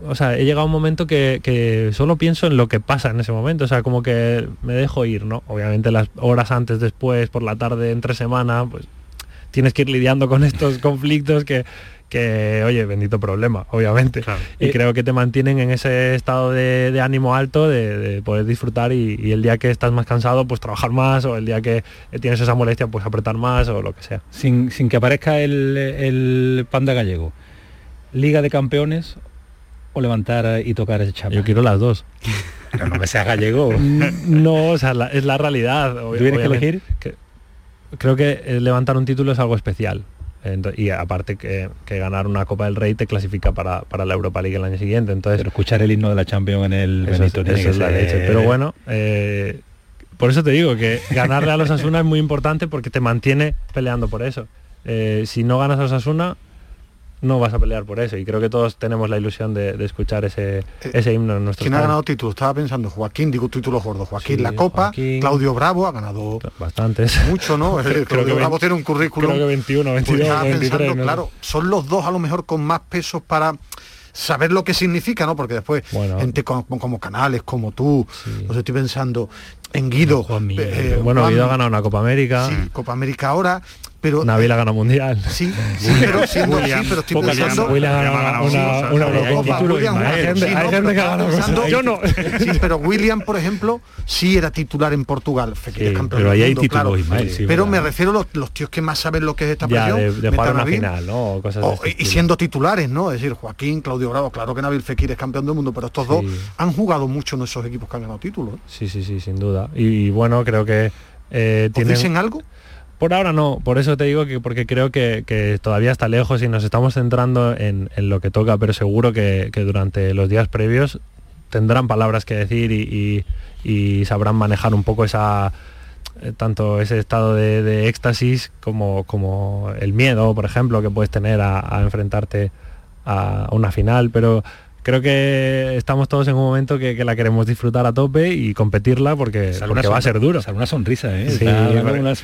o sea, he llegado a un momento que, solo pienso en lo que pasa en ese momento, o sea, como que me dejo ir, ¿no? Obviamente las horas antes, después, por la tarde, entre semana, pues tienes que ir lidiando con estos conflictos que, que, oye, bendito problema, obviamente. Y creo que te mantienen en ese estado de, ánimo alto de, poder disfrutar y, el día que estás más cansado, pues trabajar más, o el día que tienes esa molestia, pues apretar más, o lo que sea. Sin, que aparezca el, el panda gallego, Liga de Campeones o levantar y tocar ese chapa. Yo quiero las dos. Pero no me seas gallego. no, o sea, es la realidad. tienes que elegir? creo que levantar un título es algo especial y aparte que, ganar una Copa del Rey te clasifica para, la Europa League el año siguiente. Entonces, Pero escuchar el himno de la Champions en el Benito es, la leche. Pero bueno, eh, por eso te digo que ganarle a los Asuna es muy importante porque te mantiene peleando por eso. Eh, si no ganas a los Asuna, no vas a pelear por eso. Y creo que todos tenemos la ilusión de, escuchar ese, eh, ese himno en nuestro ¿Quién ha ganado títulos? Estaba pensando, Joaquín, digo títulos gordos. Joaquín la Copa, Claudio Bravo ha ganado bastantes. Mucho, ¿no? Claudio Bravo tiene un currículum. Creo que 21, 22, pues Claro, son los dos a lo mejor con más pesos para saber lo que significa, ¿no? Porque después gente como, Canales, como tú, os estoy pensando en Guido. Eh, bueno, Guido ha ganado una Copa América. Sí, Copa América ahora pero Nabil ha ganado mundial. Sí, sí, pero así, pero estoy pensando William ha ganado una, una, Hay gente que ha ganado Yo no. Sí, pero William, por ejemplo, sí era titular en Portugal. Campeón pero ahí hay títulos, Ismael, Pero me refiero a los, tíos que más saben lo que es esta presión. De, de jugar una final, ¿no? Cosas y siendo titulares, ¿no? Es decir, Joaquín, Claudio Bravo, claro que Nabil Fekir es campeón del mundo, pero estos dos han jugado mucho en esos equipos que han ganado títulos. Sí, sí, sí, sin duda. Y, bueno, creo que eh, tienen... algo? Por ahora no, por eso te digo que porque creo que, todavía está lejos y nos estamos centrando en, lo que toca, pero seguro que, durante los días previos tendrán palabras que decir y, sabrán manejar un poco esa eh, tanto ese estado de, éxtasis como, como el miedo, por ejemplo, que puedes tener a, enfrentarte a una final, pero creo que estamos todos en un momento que, la queremos disfrutar a tope y competirla porque, va a ser duro. Sale una sonrisa, ¿eh?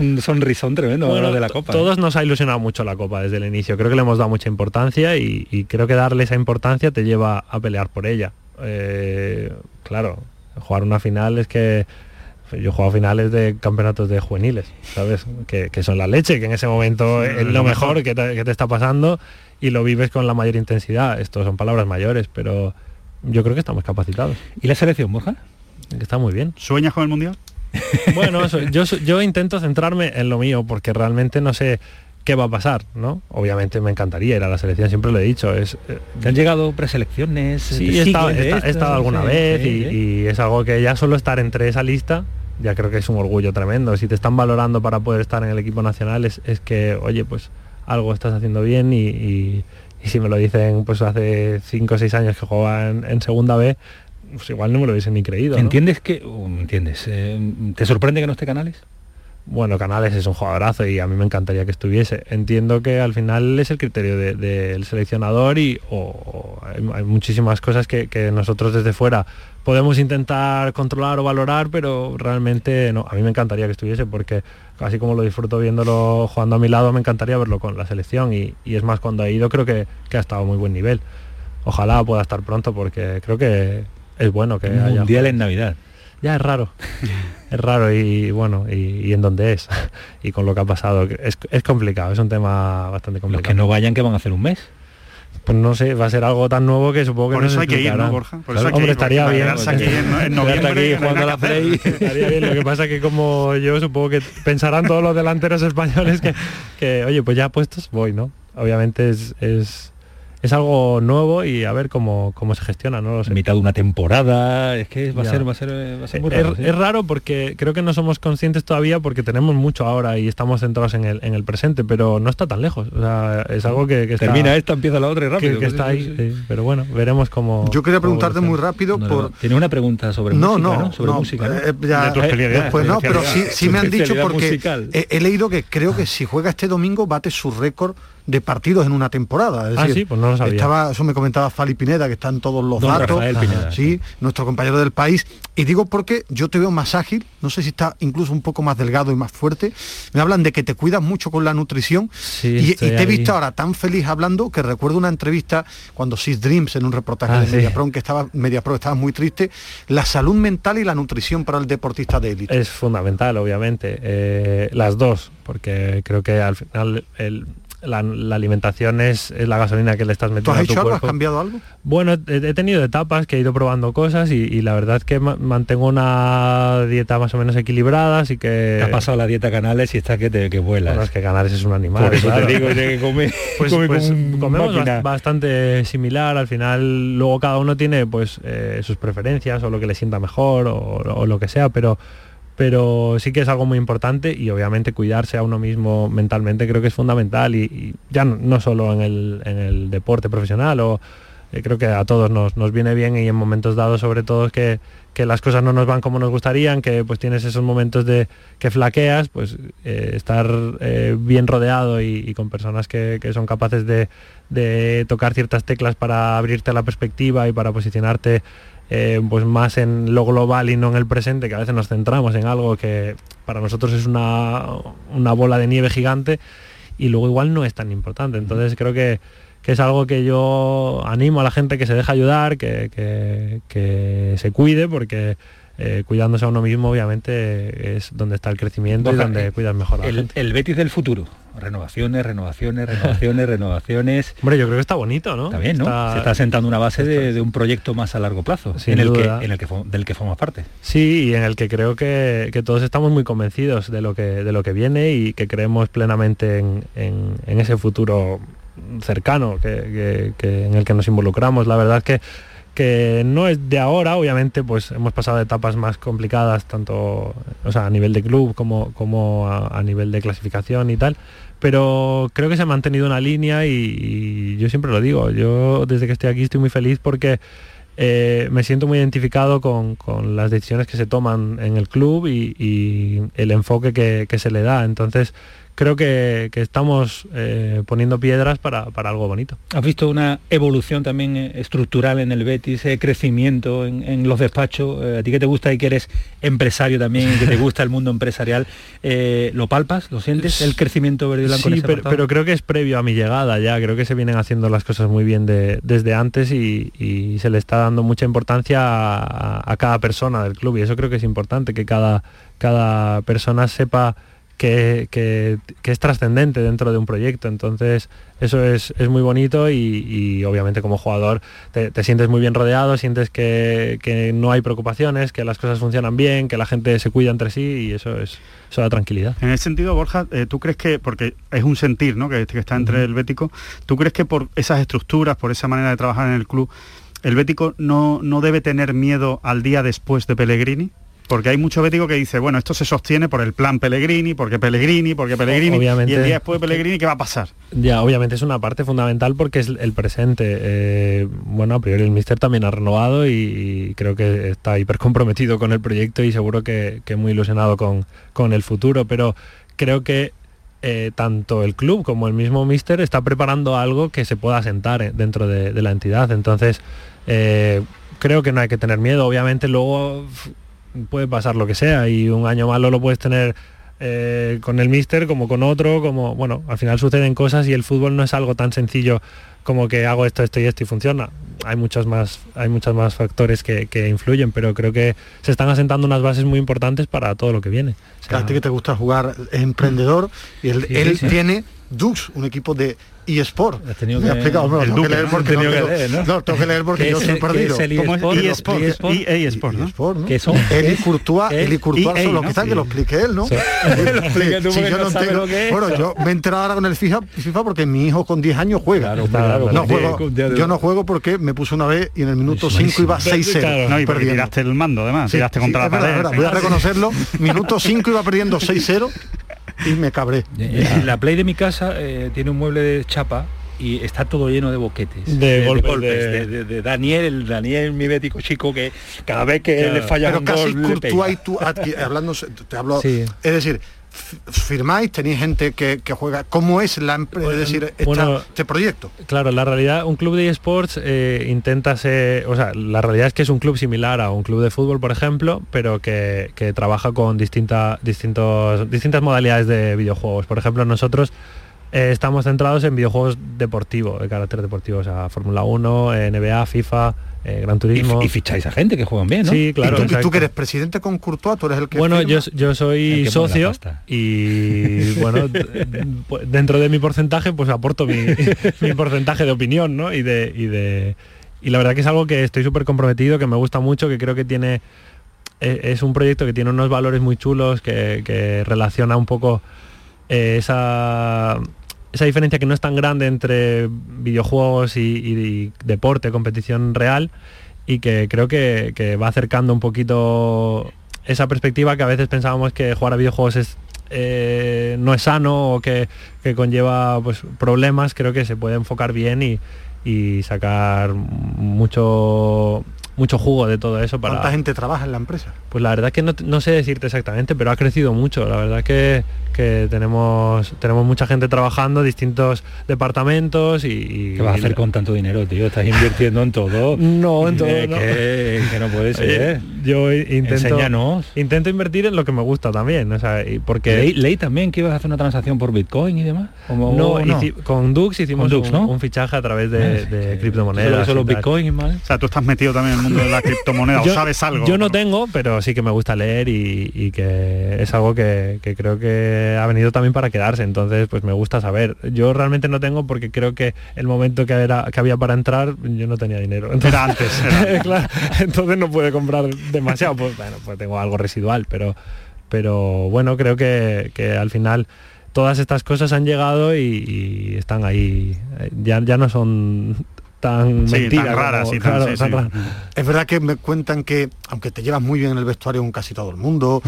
un sonrisón tremendo de la Copa. Todos ¿eh? nos ha ilusionado mucho la Copa desde el inicio. Creo que le hemos dado mucha importancia y, creo que darle esa importancia te lleva a pelear por ella. Eh, claro, jugar una final es que yo he jugado finales de campeonatos de juveniles, ¿sabes? Que, son la leche, que en ese momento es lo mejor que que te está pasando y lo vives con la mayor intensidad. Esto son palabras mayores, pero yo creo que estamos capacitados. ¿Y la selección, Borja? Está muy bien. ¿Sueñas con el Mundial? bueno, yo, yo intento centrarme en lo mío, porque realmente no sé qué va a pasar, ¿no? Obviamente me encantaría ir a la selección, siempre lo he dicho. Es, eh, ¿Te han llegado preselecciones? Sí, he estado, alguna vez y, es algo que ya solo estar entre esa lista ya creo que es un orgullo tremendo. Si te están valorando para poder estar en el equipo nacional es, es que, oye, pues algo estás haciendo bien y, si me lo dicen pues hace 5 o 6 años que jugaba en, segunda B, pues igual no me lo hubiesen ni creído. ¿Entiendes que, entiendes, eh, te sorprende que no esté Canales? Bueno, Canales es un jugadorazo y a mí me encantaría que estuviese. Entiendo que al final es el criterio del seleccionador y hay, muchísimas cosas que, que, nosotros desde fuera podemos intentar controlar o valorar, pero realmente no. A mí me encantaría que estuviese porque así como lo disfruto viéndolo jugando a mi lado, me encantaría verlo con la selección y, es más cuando ha ido creo que, ha estado a muy buen nivel. Ojalá pueda estar pronto porque creo que es bueno que haya... Mundial en Navidad. Ya es raro, es raro y bueno, y, en dónde es y con lo que ha pasado. Es, es complicado, es un tema bastante complicado. Los que no vayan, que van a hacer un mes pues no sé, va a ser algo tan nuevo que supongo que Por eso hay que ir, ¿no, Borja? Por eso hombre, estaría bien. Aquí en, noviembre, aquí jugando la Play. estaría bien. Lo que pasa es que como yo supongo que pensarán todos los delanteros españoles que, que oye, pues ya puestos voy, ¿no? Obviamente es, es es algo nuevo y a ver cómo, cómo se gestiona, no lo sé. Mitad de una temporada, es que va a ser, va a ser, va a ser muy raro, es, raro porque creo que no somos conscientes todavía porque tenemos mucho ahora y estamos centrados en el, en el presente, pero no está tan lejos. O sea, es algo que, termina esta, empieza la otra y rápido. Que, está ahí, pero bueno, veremos cómo. Yo quería preguntarte muy rápido por. Tiene una pregunta sobre no, música, no, Sobre música. Eh, después no, pero sí, sí me han dicho porque he leído que creo que si juega este domingo bate su récord de partidos en una temporada. ah, sí, pues no lo sabía. Estaba, eso me comentaba Fali Pineda, que están todos los datos. sí, nuestro compañero del país. Y digo porque yo te veo más ágil, no sé si está incluso un poco más delgado y más fuerte. Me hablan de que te cuidas mucho con la nutrición. y, te he visto ahora tan feliz hablando que recuerdo una entrevista cuando Six Dreams en un reportaje ah, de MediaPro, que estaba MediaPro estaba muy triste. La salud mental y la nutrición para el deportista de élite. Es fundamental, obviamente. Eh, las dos, porque creo que al final el, la, alimentación es, la gasolina que le estás metiendo ¿Tú has hecho algo? ¿Has cambiado algo? Bueno, he, tenido etapas que he ido probando cosas y, la verdad es que mantengo una dieta más o menos equilibrada, así que... ha pasado la dieta Canales y está que te que vuelas. Bueno, es que Canales es un animal. Por eso te digo, que come, pues, pues comemos bastante similar, al final luego cada uno tiene pues eh, sus preferencias o lo que le sienta mejor o lo que sea, pero pero sí que es algo muy importante y obviamente cuidarse a uno mismo mentalmente creo que es fundamental y, ya no, solo en el, deporte profesional o eh, creo que a todos nos, viene bien y en momentos dados sobre todo que, que las cosas no nos van como nos gustarían, que pues tienes esos momentos de que flaqueas, pues eh, estar eh, bien rodeado y, con personas que, son capaces de, de, tocar ciertas teclas para abrirte la perspectiva y para posicionarte eh, pues más en lo global y no en el presente, que a veces nos centramos en algo que para nosotros es una, una bola de nieve gigante y luego igual no es tan importante. Entonces creo que, es algo que yo animo a la gente que se deje ayudar, que, que, se cuide, porque eh, cuidándose a uno mismo, obviamente, es donde está el crecimiento y donde cuidas mejor a la el, gente. El Betis del futuro. Renovaciones, renovaciones, renovaciones, renovaciones. Hombre, yo creo que está bonito, ¿no? Está bien, ¿no? Se está sentando una base de, un proyecto más a largo plazo, en el, que, en el que del que formas parte. Sí, y en el que creo que, todos estamos muy convencidos de lo que de lo que viene y que creemos plenamente en, ese futuro cercano que, en el que nos involucramos. La verdad es que que no es de ahora, obviamente, pues hemos pasado etapas más complicadas, tanto o sea, a nivel de club como, como a, nivel de clasificación y tal, pero creo que se ha mantenido una línea y, yo siempre lo digo, yo desde que estoy aquí estoy muy feliz porque eh, me siento muy identificado con, las decisiones que se toman en el club y, el enfoque que, que se le da. Entonces, creo que, estamos eh, poniendo piedras para, algo bonito. ¿Has visto una evolución también eh, estructural en el Betis, crecimiento en, los despachos? Eh, a ti que te gusta y que eres empresario también, que te gusta el mundo empresarial, ¿lo palpas? ¿Lo sientes? ¿El crecimiento verde y blanco? Sí, pero, creo que es previo a mi llegada ya, creo que se vienen haciendo las cosas muy bien desde antes y, se le está dando mucha importancia a, cada persona del club y eso creo que es importante, que cada, cada persona sepa que, es trascendente dentro de un proyecto. Entonces, eso es, muy bonito y, obviamente como jugador te, sientes muy bien rodeado, sientes que, no hay preocupaciones, que las cosas funcionan bien, que la gente se cuida entre sí y eso es eso da tranquilidad. En ese sentido, Borja, eh, ¿tú crees que, porque es un sentir ¿no? que, está entre el Bético, ¿tú crees que por esas estructuras, por esa manera de trabajar en el club, el Bético no, no debe tener miedo al día después de Pellegrini? Porque hay mucho bético que dice, bueno, esto se sostiene por el plan Pellegrini, porque Pellegrini, porque Pellegrini, obviamente, y el día después de Pellegrini, ¿qué va a pasar? Ya, obviamente es una parte fundamental porque es el presente. Eh, bueno, a priori el Mister también ha renovado y, creo que está hiper comprometido con el proyecto y seguro que, muy ilusionado con, con el futuro, pero creo que eh, tanto el club como el mismo Mister está preparando algo que se pueda sentar eh, dentro de, la entidad. Entonces, creo que no hay que tener miedo. Obviamente luego puede pasar lo que sea y un año malo lo puedes tener eh, con el míster como con otro, como bueno, al final suceden cosas y el fútbol no es algo tan sencillo como que hago esto, esto y esto y funciona. Hay muchos más, hay muchos más factores que, influyen, pero creo que se están asentando unas bases muy importantes para todo lo que viene. a ti que te gusta jugar emprendedor y él, él tiene Dux, un equipo de y Sport. Has tenido que, explicado, no, tengo que leer porque no, leer, ¿no? no, tengo que leer porque yo soy perdido. Es el eSport, EA Sport, ¿no? Que son Eli Courtois, Eli Courtois son los que están que lo explique él, ¿no? Bueno, yo me he enterado ahora con el FIFA, FIFA porque mi hijo con 10 años juega. no juego, yo no juego porque me puse una vez y en el minuto 5 iba 6-0. No, y tiraste el mando además, tiraste contra la pared. Voy a reconocerlo, minuto 5 iba perdiendo 6-0 y me cabré. Eh, eh, la Play de mi casa eh, tiene un mueble de chapa y está todo lleno de boquetes. De, golpes, de, Daniel el Daniel mi bético chico que cada vez que le falla pero casi gol, tú hablando te hablo es decir firmáis, tenéis gente que, juega. ¿Cómo es la empresa, es decir, este proyecto? Claro, la realidad, un club de esports eh, intenta ser, o sea, la realidad es que es un club similar a un club de fútbol, por ejemplo, pero que, trabaja con distintas distintos, distintas modalidades de videojuegos. Por ejemplo, nosotros eh, estamos centrados en videojuegos deportivos, de carácter deportivo, o sea, Fórmula 1, NBA, FIFA, eh, Gran Turismo. Y, ficháis a gente que juegan bien, ¿no? Sí, claro. ¿Y tú, que eres presidente con Courtois, tú eres el que... Bueno, yo, yo, soy socio y bueno, dentro de mi porcentaje pues aporto mi, porcentaje de opinión, ¿no? Y de, y de... Y la verdad que es algo que estoy súper comprometido, que me gusta mucho, que creo que tiene... E, es un proyecto que tiene unos valores muy chulos, que, relaciona un poco eh, esa esa diferencia que no es tan grande entre videojuegos y, deporte, competición real, y que creo que, va acercando un poquito esa perspectiva que a veces pensábamos que jugar a videojuegos es, eh, no es sano o que, conlleva pues, problemas, creo que se puede enfocar bien y, y sacar mucho mucho jugo de todo eso para... ¿Cuánta gente trabaja en la empresa? Pues la verdad que no, no sé decirte exactamente, pero ha crecido mucho. La verdad que, que tenemos tenemos mucha gente trabajando, distintos departamentos y... ¿Qué vas a hacer con tanto dinero, tío? ¿Estás invirtiendo en todo? No, en todo. no. Que, no puede ser. yo intento, intento invertir en lo que me gusta también. O sea, porque... ¿Leí, también que ibas a hacer una transacción por Bitcoin y demás? no, con Dux hicimos un, fichaje a través de, ah, de criptomonedas. Solo, Bitcoin, O sea, tú estás metido también en mundo de la criptomoneda? ¿O sabes algo? Yo no tengo, pero sí que me gusta leer y, que es algo que, creo que ha venido también para quedarse. Entonces, pues me gusta saber. Yo realmente no tengo porque creo que el momento que, era, que había para entrar, yo no tenía dinero. Entonces, era antes. entonces no puede comprar demasiado. Pues bueno, pues tengo algo residual, pero pero bueno, creo que, que al final todas estas cosas han llegado y, están ahí. Ya, ya no son tan raras y tan, Es verdad que me cuentan que, aunque te llevas muy bien en el vestuario con casi todo el mundo,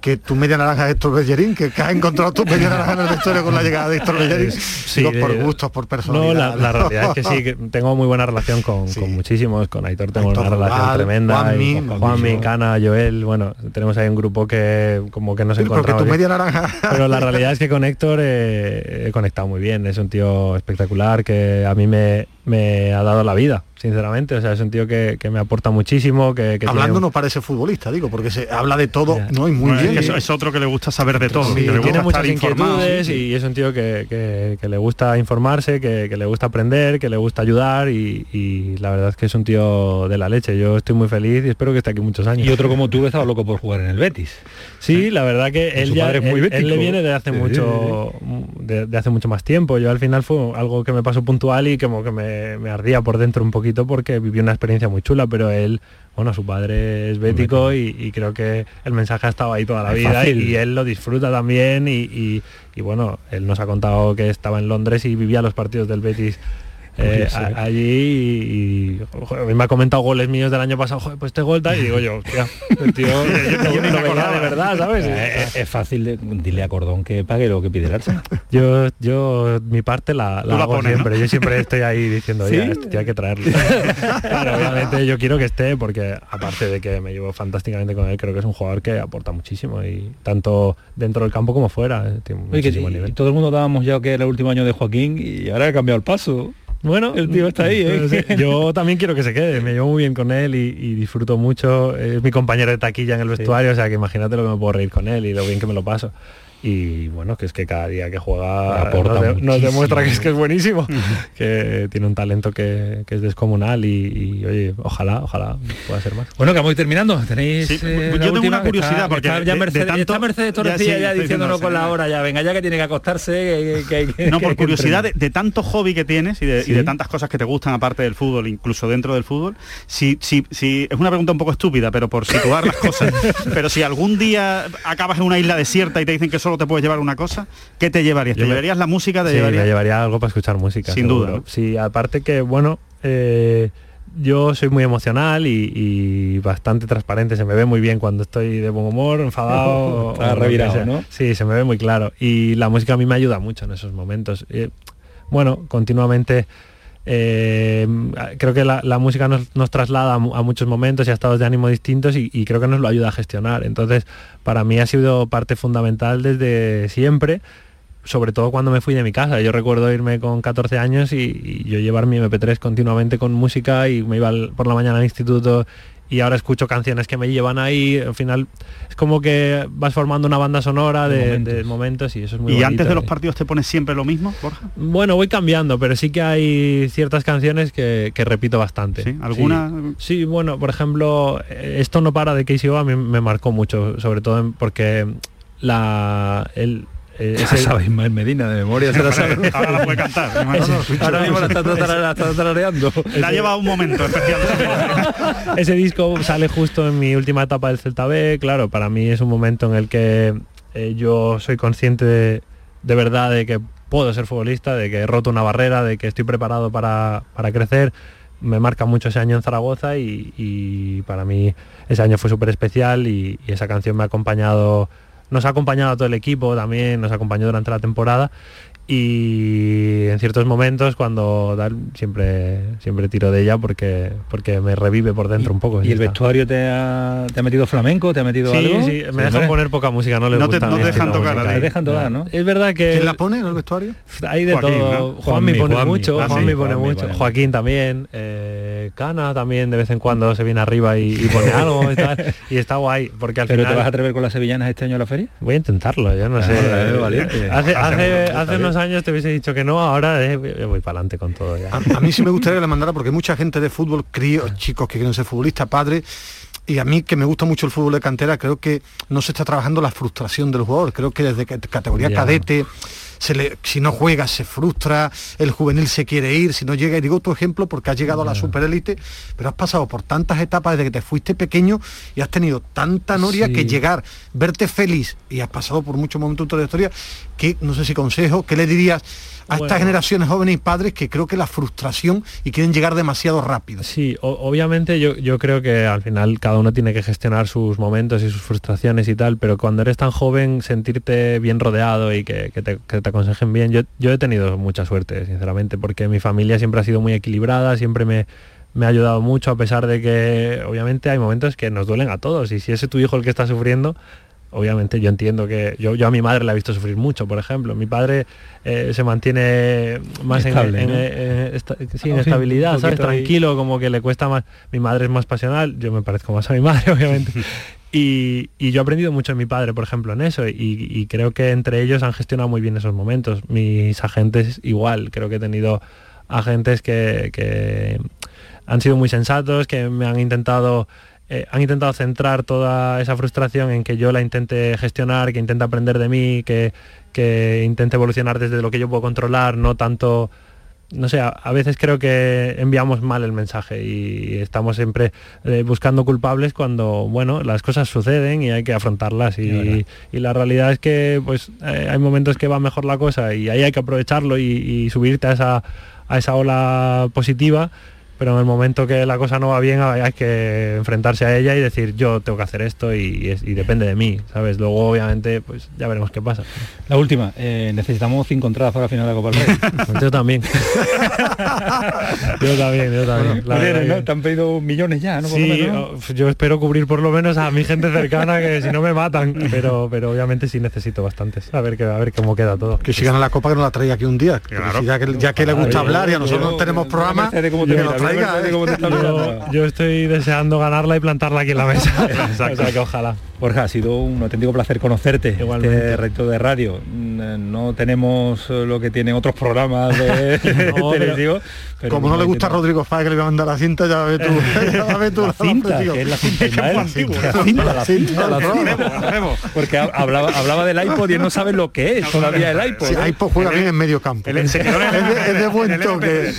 que tu media naranja es Héctor Bellerín, que, has encontrado tu media naranja en el vestuario con la llegada de Héctor Bellerín, sí, por gustos, por personalidad. No, la, realidad es que sí, que tengo muy buena relación con, muchísimos, con Aitor tengo una relación tremenda, Juanmi, Juanmi, Cana, Joel, bueno, tenemos ahí un grupo que como que nos encontramos. tu media naranja. Pero la realidad es que con Héctor he conectado muy bien, es un tío espectacular que a mí me me ha dado la vida sinceramente. O sea, es un tío que, me aporta muchísimo. Que, Hablando no parece futbolista, digo, porque se habla de todo, no y muy bien. Es, otro que le gusta saber de todo. tiene muchas inquietudes y es un tío que, le gusta informarse, que, le gusta aprender, que le gusta ayudar y, la verdad es que es un tío de la leche. Yo estoy muy feliz y espero que esté aquí muchos años. Y otro como tú que estaba loco por jugar en el Betis. Sí, la verdad que él ya muy él, le viene de hace mucho de, hace mucho más tiempo. Yo al final fue algo que me pasó puntual y como que me, me ardía por dentro un poquito porque vivió una experiencia muy chula, pero él, bueno, su padre es bético y, creo que el mensaje ha estado ahí toda la vida y, él lo disfruta también y, y, bueno, él nos ha contado que estaba en Londres y vivía los partidos del Betis eh, allí y, me ha comentado goles míos del año pasado, joder, pues este gol y digo yo, tío, tío de verdad, ¿sabes? Eh, es, fácil, dile a Cordón que pague lo que pide el Yo, yo mi parte la, hago siempre, yo siempre estoy ahí diciendo, ya, este hay que traerlo. obviamente yo quiero que esté porque aparte de que me llevo fantásticamente con él, creo que es un jugador que aporta muchísimo y tanto dentro del campo como fuera. Eh, nivel. todo el mundo dábamos ya que era el último año de Joaquín y ahora ha cambiado el paso. Bueno, el tío está ahí. ¿eh? Yo también quiero que se quede, me llevo muy bien con él y, disfruto mucho. Es mi compañero de taquilla en el vestuario, o sea que imagínate lo que me puedo reír con él y lo bien que me lo paso y bueno, que es que cada día que juega nos, demuestra que es que es buenísimo, que tiene un talento que, es descomunal y, oye, ojalá, ojalá pueda ser más. Bueno, que vamos terminando. Tenéis eh, yo tengo una curiosidad porque ya Mercedes, Torrecilla ya, diciéndonos con la hora ya, venga ya que tiene que acostarse. no, por curiosidad de, tanto hobby que tienes y de, tantas cosas que te gustan aparte del fútbol, incluso dentro del fútbol, si, si, si es una pregunta un poco estúpida, pero por situar las cosas, pero si algún día acabas en una isla desierta y te dicen que te puedes llevar una cosa, ¿qué te llevarías? ¿Te llevarías la música? Te llevaría... me llevaría algo para escuchar música. Sin duda. Sí, aparte que, bueno, eh, yo soy muy emocional y, bastante transparente. Se me ve muy bien cuando estoy de buen humor, enfadado. o revirado, ¿no? Sí, se me ve muy claro. Y la música a mí me ayuda mucho en esos momentos. Eh, bueno, continuamente eh, creo que la, música nos, traslada a, muchos momentos y a estados de ánimo distintos y, creo que nos lo ayuda a gestionar. Entonces, para mí ha sido parte fundamental desde siempre, sobre todo cuando me fui de mi casa. Yo recuerdo irme con 14 años y, yo llevar mi MP3 continuamente con música y me iba por la mañana al instituto y ahora escucho canciones que me llevan ahí, al final es como que vas formando una banda sonora de, momentos. y eso es muy ¿Y antes de los partidos te pones siempre lo mismo, Borja? Bueno, voy cambiando, pero sí que hay ciertas canciones que, repito bastante. ¿Sí? ¿Alguna? Sí. bueno, por ejemplo, esto no para de Casey a mí me marcó mucho, sobre todo porque la el, eh, ese... sabe Ismael Medina de memoria, se la sabe. Ahora la puede cantar. ahora mismo la está, tarareando. La lleva un momento especial. ese disco sale justo en mi última etapa del Celta B. Claro, para mí es un momento en el que eh, yo soy consciente de, de, verdad de que puedo ser futbolista, de que he roto una barrera, de que estoy preparado para, para crecer. Me marca mucho ese año en Zaragoza y, y para mí ese año fue súper especial y, y esa canción me ha acompañado nos ha acompañado a todo el equipo también, nos acompañó durante la temporada y en ciertos momentos cuando siempre siempre tiro de ella porque porque me revive por dentro un poco y el vestuario te ha, te ha, metido flamenco te ha metido algo sí me dejan poner poca música no les gusta no te dejan tocar te dejan tocar no es verdad que quién la pone en el vestuario hay de todo. Juan me pone mucho Juan me pone mucho Joaquín también eh, Toscana también de vez en cuando se viene arriba y, pone algo y, tal, y está guay. Porque al ¿Pero te vas a atrever con las sevillanas este año a la feria? Voy a intentarlo, yo no ah, sé. hace, hace, unos años te hubiese dicho que no, ahora eh, voy para adelante con todo ya. A, mí sí me gustaría que le mandara porque mucha gente de fútbol, críos, chicos que quieren ser futbolistas, padres, y a mí que me gusta mucho el fútbol de cantera, creo que no se está trabajando la frustración del jugador. Creo que desde categoría cadete si no juega se frustra, el juvenil se quiere ir, si no llega, y digo tu ejemplo porque has llegado a la superélite, pero has pasado por tantas etapas desde que te fuiste pequeño y has tenido tanta noria que llegar, verte feliz y has pasado por muchos momentos de tu historia, que no sé si consejo, ¿qué le dirías? a estas generaciones jóvenes y padres que creo que la frustración y quieren llegar demasiado rápido. Sí, obviamente yo, yo creo que al final cada uno tiene que gestionar sus momentos y sus frustraciones y tal, pero cuando eres tan joven sentirte bien rodeado y que, te, aconsejen bien, yo, yo he tenido mucha suerte, sinceramente, porque mi familia siempre ha sido muy equilibrada, siempre me, me ha ayudado mucho a pesar de que obviamente hay momentos que nos duelen a todos y si es tu hijo el que está sufriendo, obviamente yo entiendo que yo, yo a mi madre la he visto sufrir mucho, por ejemplo. Mi padre eh, se mantiene más en, estabilidad, ¿sabes? Tranquilo, como que le cuesta más. Mi madre es más pasional, yo me parezco más a mi madre, obviamente. Y, yo he aprendido mucho de mi padre, por ejemplo, en eso, y, creo que entre ellos han gestionado muy bien esos momentos. Mis agentes igual, creo que he tenido agentes que, han sido muy sensatos, que me han intentado eh, han intentado centrar toda esa frustración en que yo la intente gestionar, que intente aprender de mí, que, que intente evolucionar desde lo que yo puedo controlar, no tanto no sé, a, veces creo que enviamos mal el mensaje y estamos siempre eh, buscando culpables cuando, bueno, las cosas suceden y hay que afrontarlas. Y, la realidad es que pues eh, hay momentos que va mejor la cosa y ahí hay que aprovecharlo y, y subirte a esa, a esa ola positiva pero en el momento que la cosa no va bien hay que enfrentarse a ella y decir yo tengo que hacer esto y, depende de mí, ¿sabes? Luego obviamente pues ya veremos qué pasa. La última, eh, necesitamos cinco entradas para la final de la Copa del Rey. yo también. yo también, yo también. Te han pedido millones ya, ¿no? Sí, yo espero cubrir por lo menos a mi gente cercana que si no me matan, pero, pero obviamente sí necesito bastantes. A ver, que, a ver cómo queda todo. Que si gana la Copa que nos la traiga aquí un día. ya, que, ya que le gusta hablar y a nosotros no tenemos programa, yo, estoy deseando ganarla y plantarla aquí en la mesa. o sea que ojalá. Borja, ha sido un auténtico placer conocerte. Igualmente. Este recto de radio. Mm, no tenemos lo que tienen otros programas de televisión. Como no le gusta a Rodrigo Fáez que le va a mandar la cinta, ya ves tú. ya ves tú la, cinta, que es la cinta, la cinta, la cinta, la cinta, Porque hablaba, hablaba del iPod y no sabe lo que es todavía el iPod. Sí, ¿eh? iPod juega bien en medio campo. es, de, buen toque.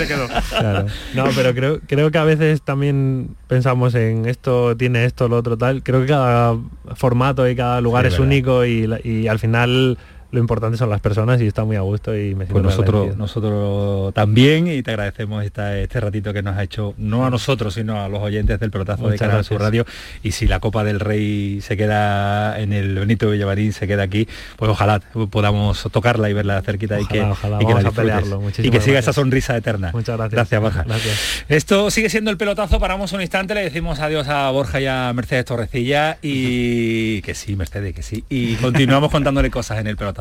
No, pero creo, creo que a veces también pensamos en esto tiene esto, lo otro tal. Creo que cada formato y cada lugar es único y, y al final lo importante son las personas y está muy a gusto y me siento pues nosotros nosotros también y te agradecemos este ratito que nos ha hecho no a nosotros sino a los oyentes del pelotazo de Canal Sur Radio. Y si la Copa del Rey se queda en el Benito Villamarín se queda aquí pues ojalá podamos tocarla y verla cerquita y que, y que, y que siga esa sonrisa eterna. Muchas gracias. Gracias Borja. Esto sigue siendo el pelotazo. Paramos un instante le decimos adiós a Borja y a Mercedes Torrecilla y que sí Mercedes que sí. Y continuamos contándole cosas en el pelotazo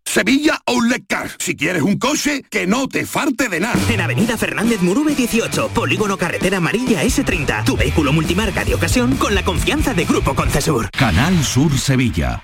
Sevilla Outlet Car. Si quieres un coche, que no te falte de nada. En Avenida Fernández Murube 18, Polígono Carretera Amarilla S30. Tu vehículo multimarca de ocasión con la confianza de Grupo Concesur. Canal Sur Sevilla.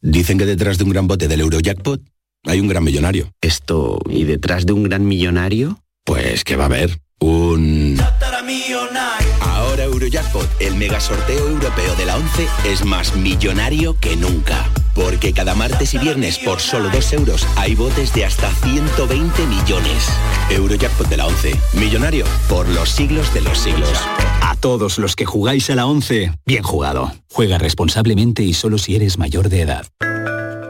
Dicen que detrás de un gran bote del Eurojackpot hay un gran millonario. Esto, ¿y detrás de un gran millonario? Pues que va a haber un... Ahora Eurojackpot, el mega sorteo europeo de la 11, es más millonario que nunca. Porque cada martes y viernes por solo 2 euros hay botes de hasta 120 millones. Eurojackpot de la 11. Millonario por los siglos de los siglos. A todos los que jugáis a la 11, bien jugado. Juega responsablemente y solo si eres mayor de edad.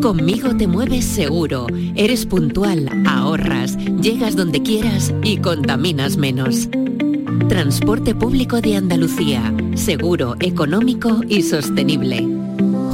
Conmigo te mueves seguro, eres puntual, ahorras, llegas donde quieras y contaminas menos. Transporte público de Andalucía, seguro, económico y sostenible.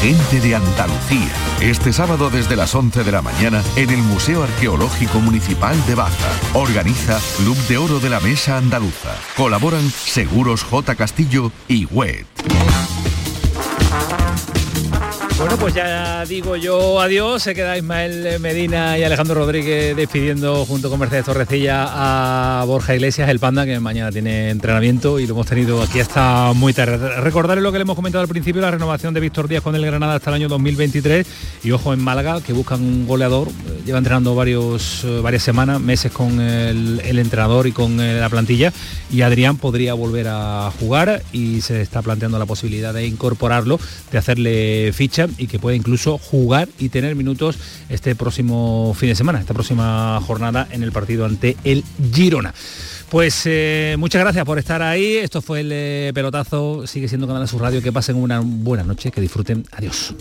Gente de Andalucía. Este sábado desde las 11 de la mañana en el Museo Arqueológico Municipal de Baza. Organiza Club de Oro de la Mesa Andaluza. Colaboran Seguros J. Castillo y WET. Bueno, pues ya digo yo adiós. Se queda Ismael Medina y Alejandro Rodríguez despidiendo junto con Mercedes Torrecilla a Borja Iglesias, el panda, que mañana tiene entrenamiento y lo hemos tenido aquí hasta muy tarde. Recordarles lo que le hemos comentado al principio, la renovación de Víctor Díaz con el Granada hasta el año 2023 y ojo en Málaga, que buscan un goleador. Lleva entrenando varios, varias semanas, meses con el, el entrenador y con eh, la plantilla y Adrián podría volver a jugar y se está planteando la posibilidad de incorporarlo, de hacerle ficha y que puede incluso jugar y tener minutos este próximo fin de semana, esta próxima jornada en el partido ante el Girona. Pues eh, muchas gracias por estar ahí. Esto fue el eh, pelotazo. Sigue siendo Canal Sur Radio. Que pasen una buena noche. Que disfruten. Adiós.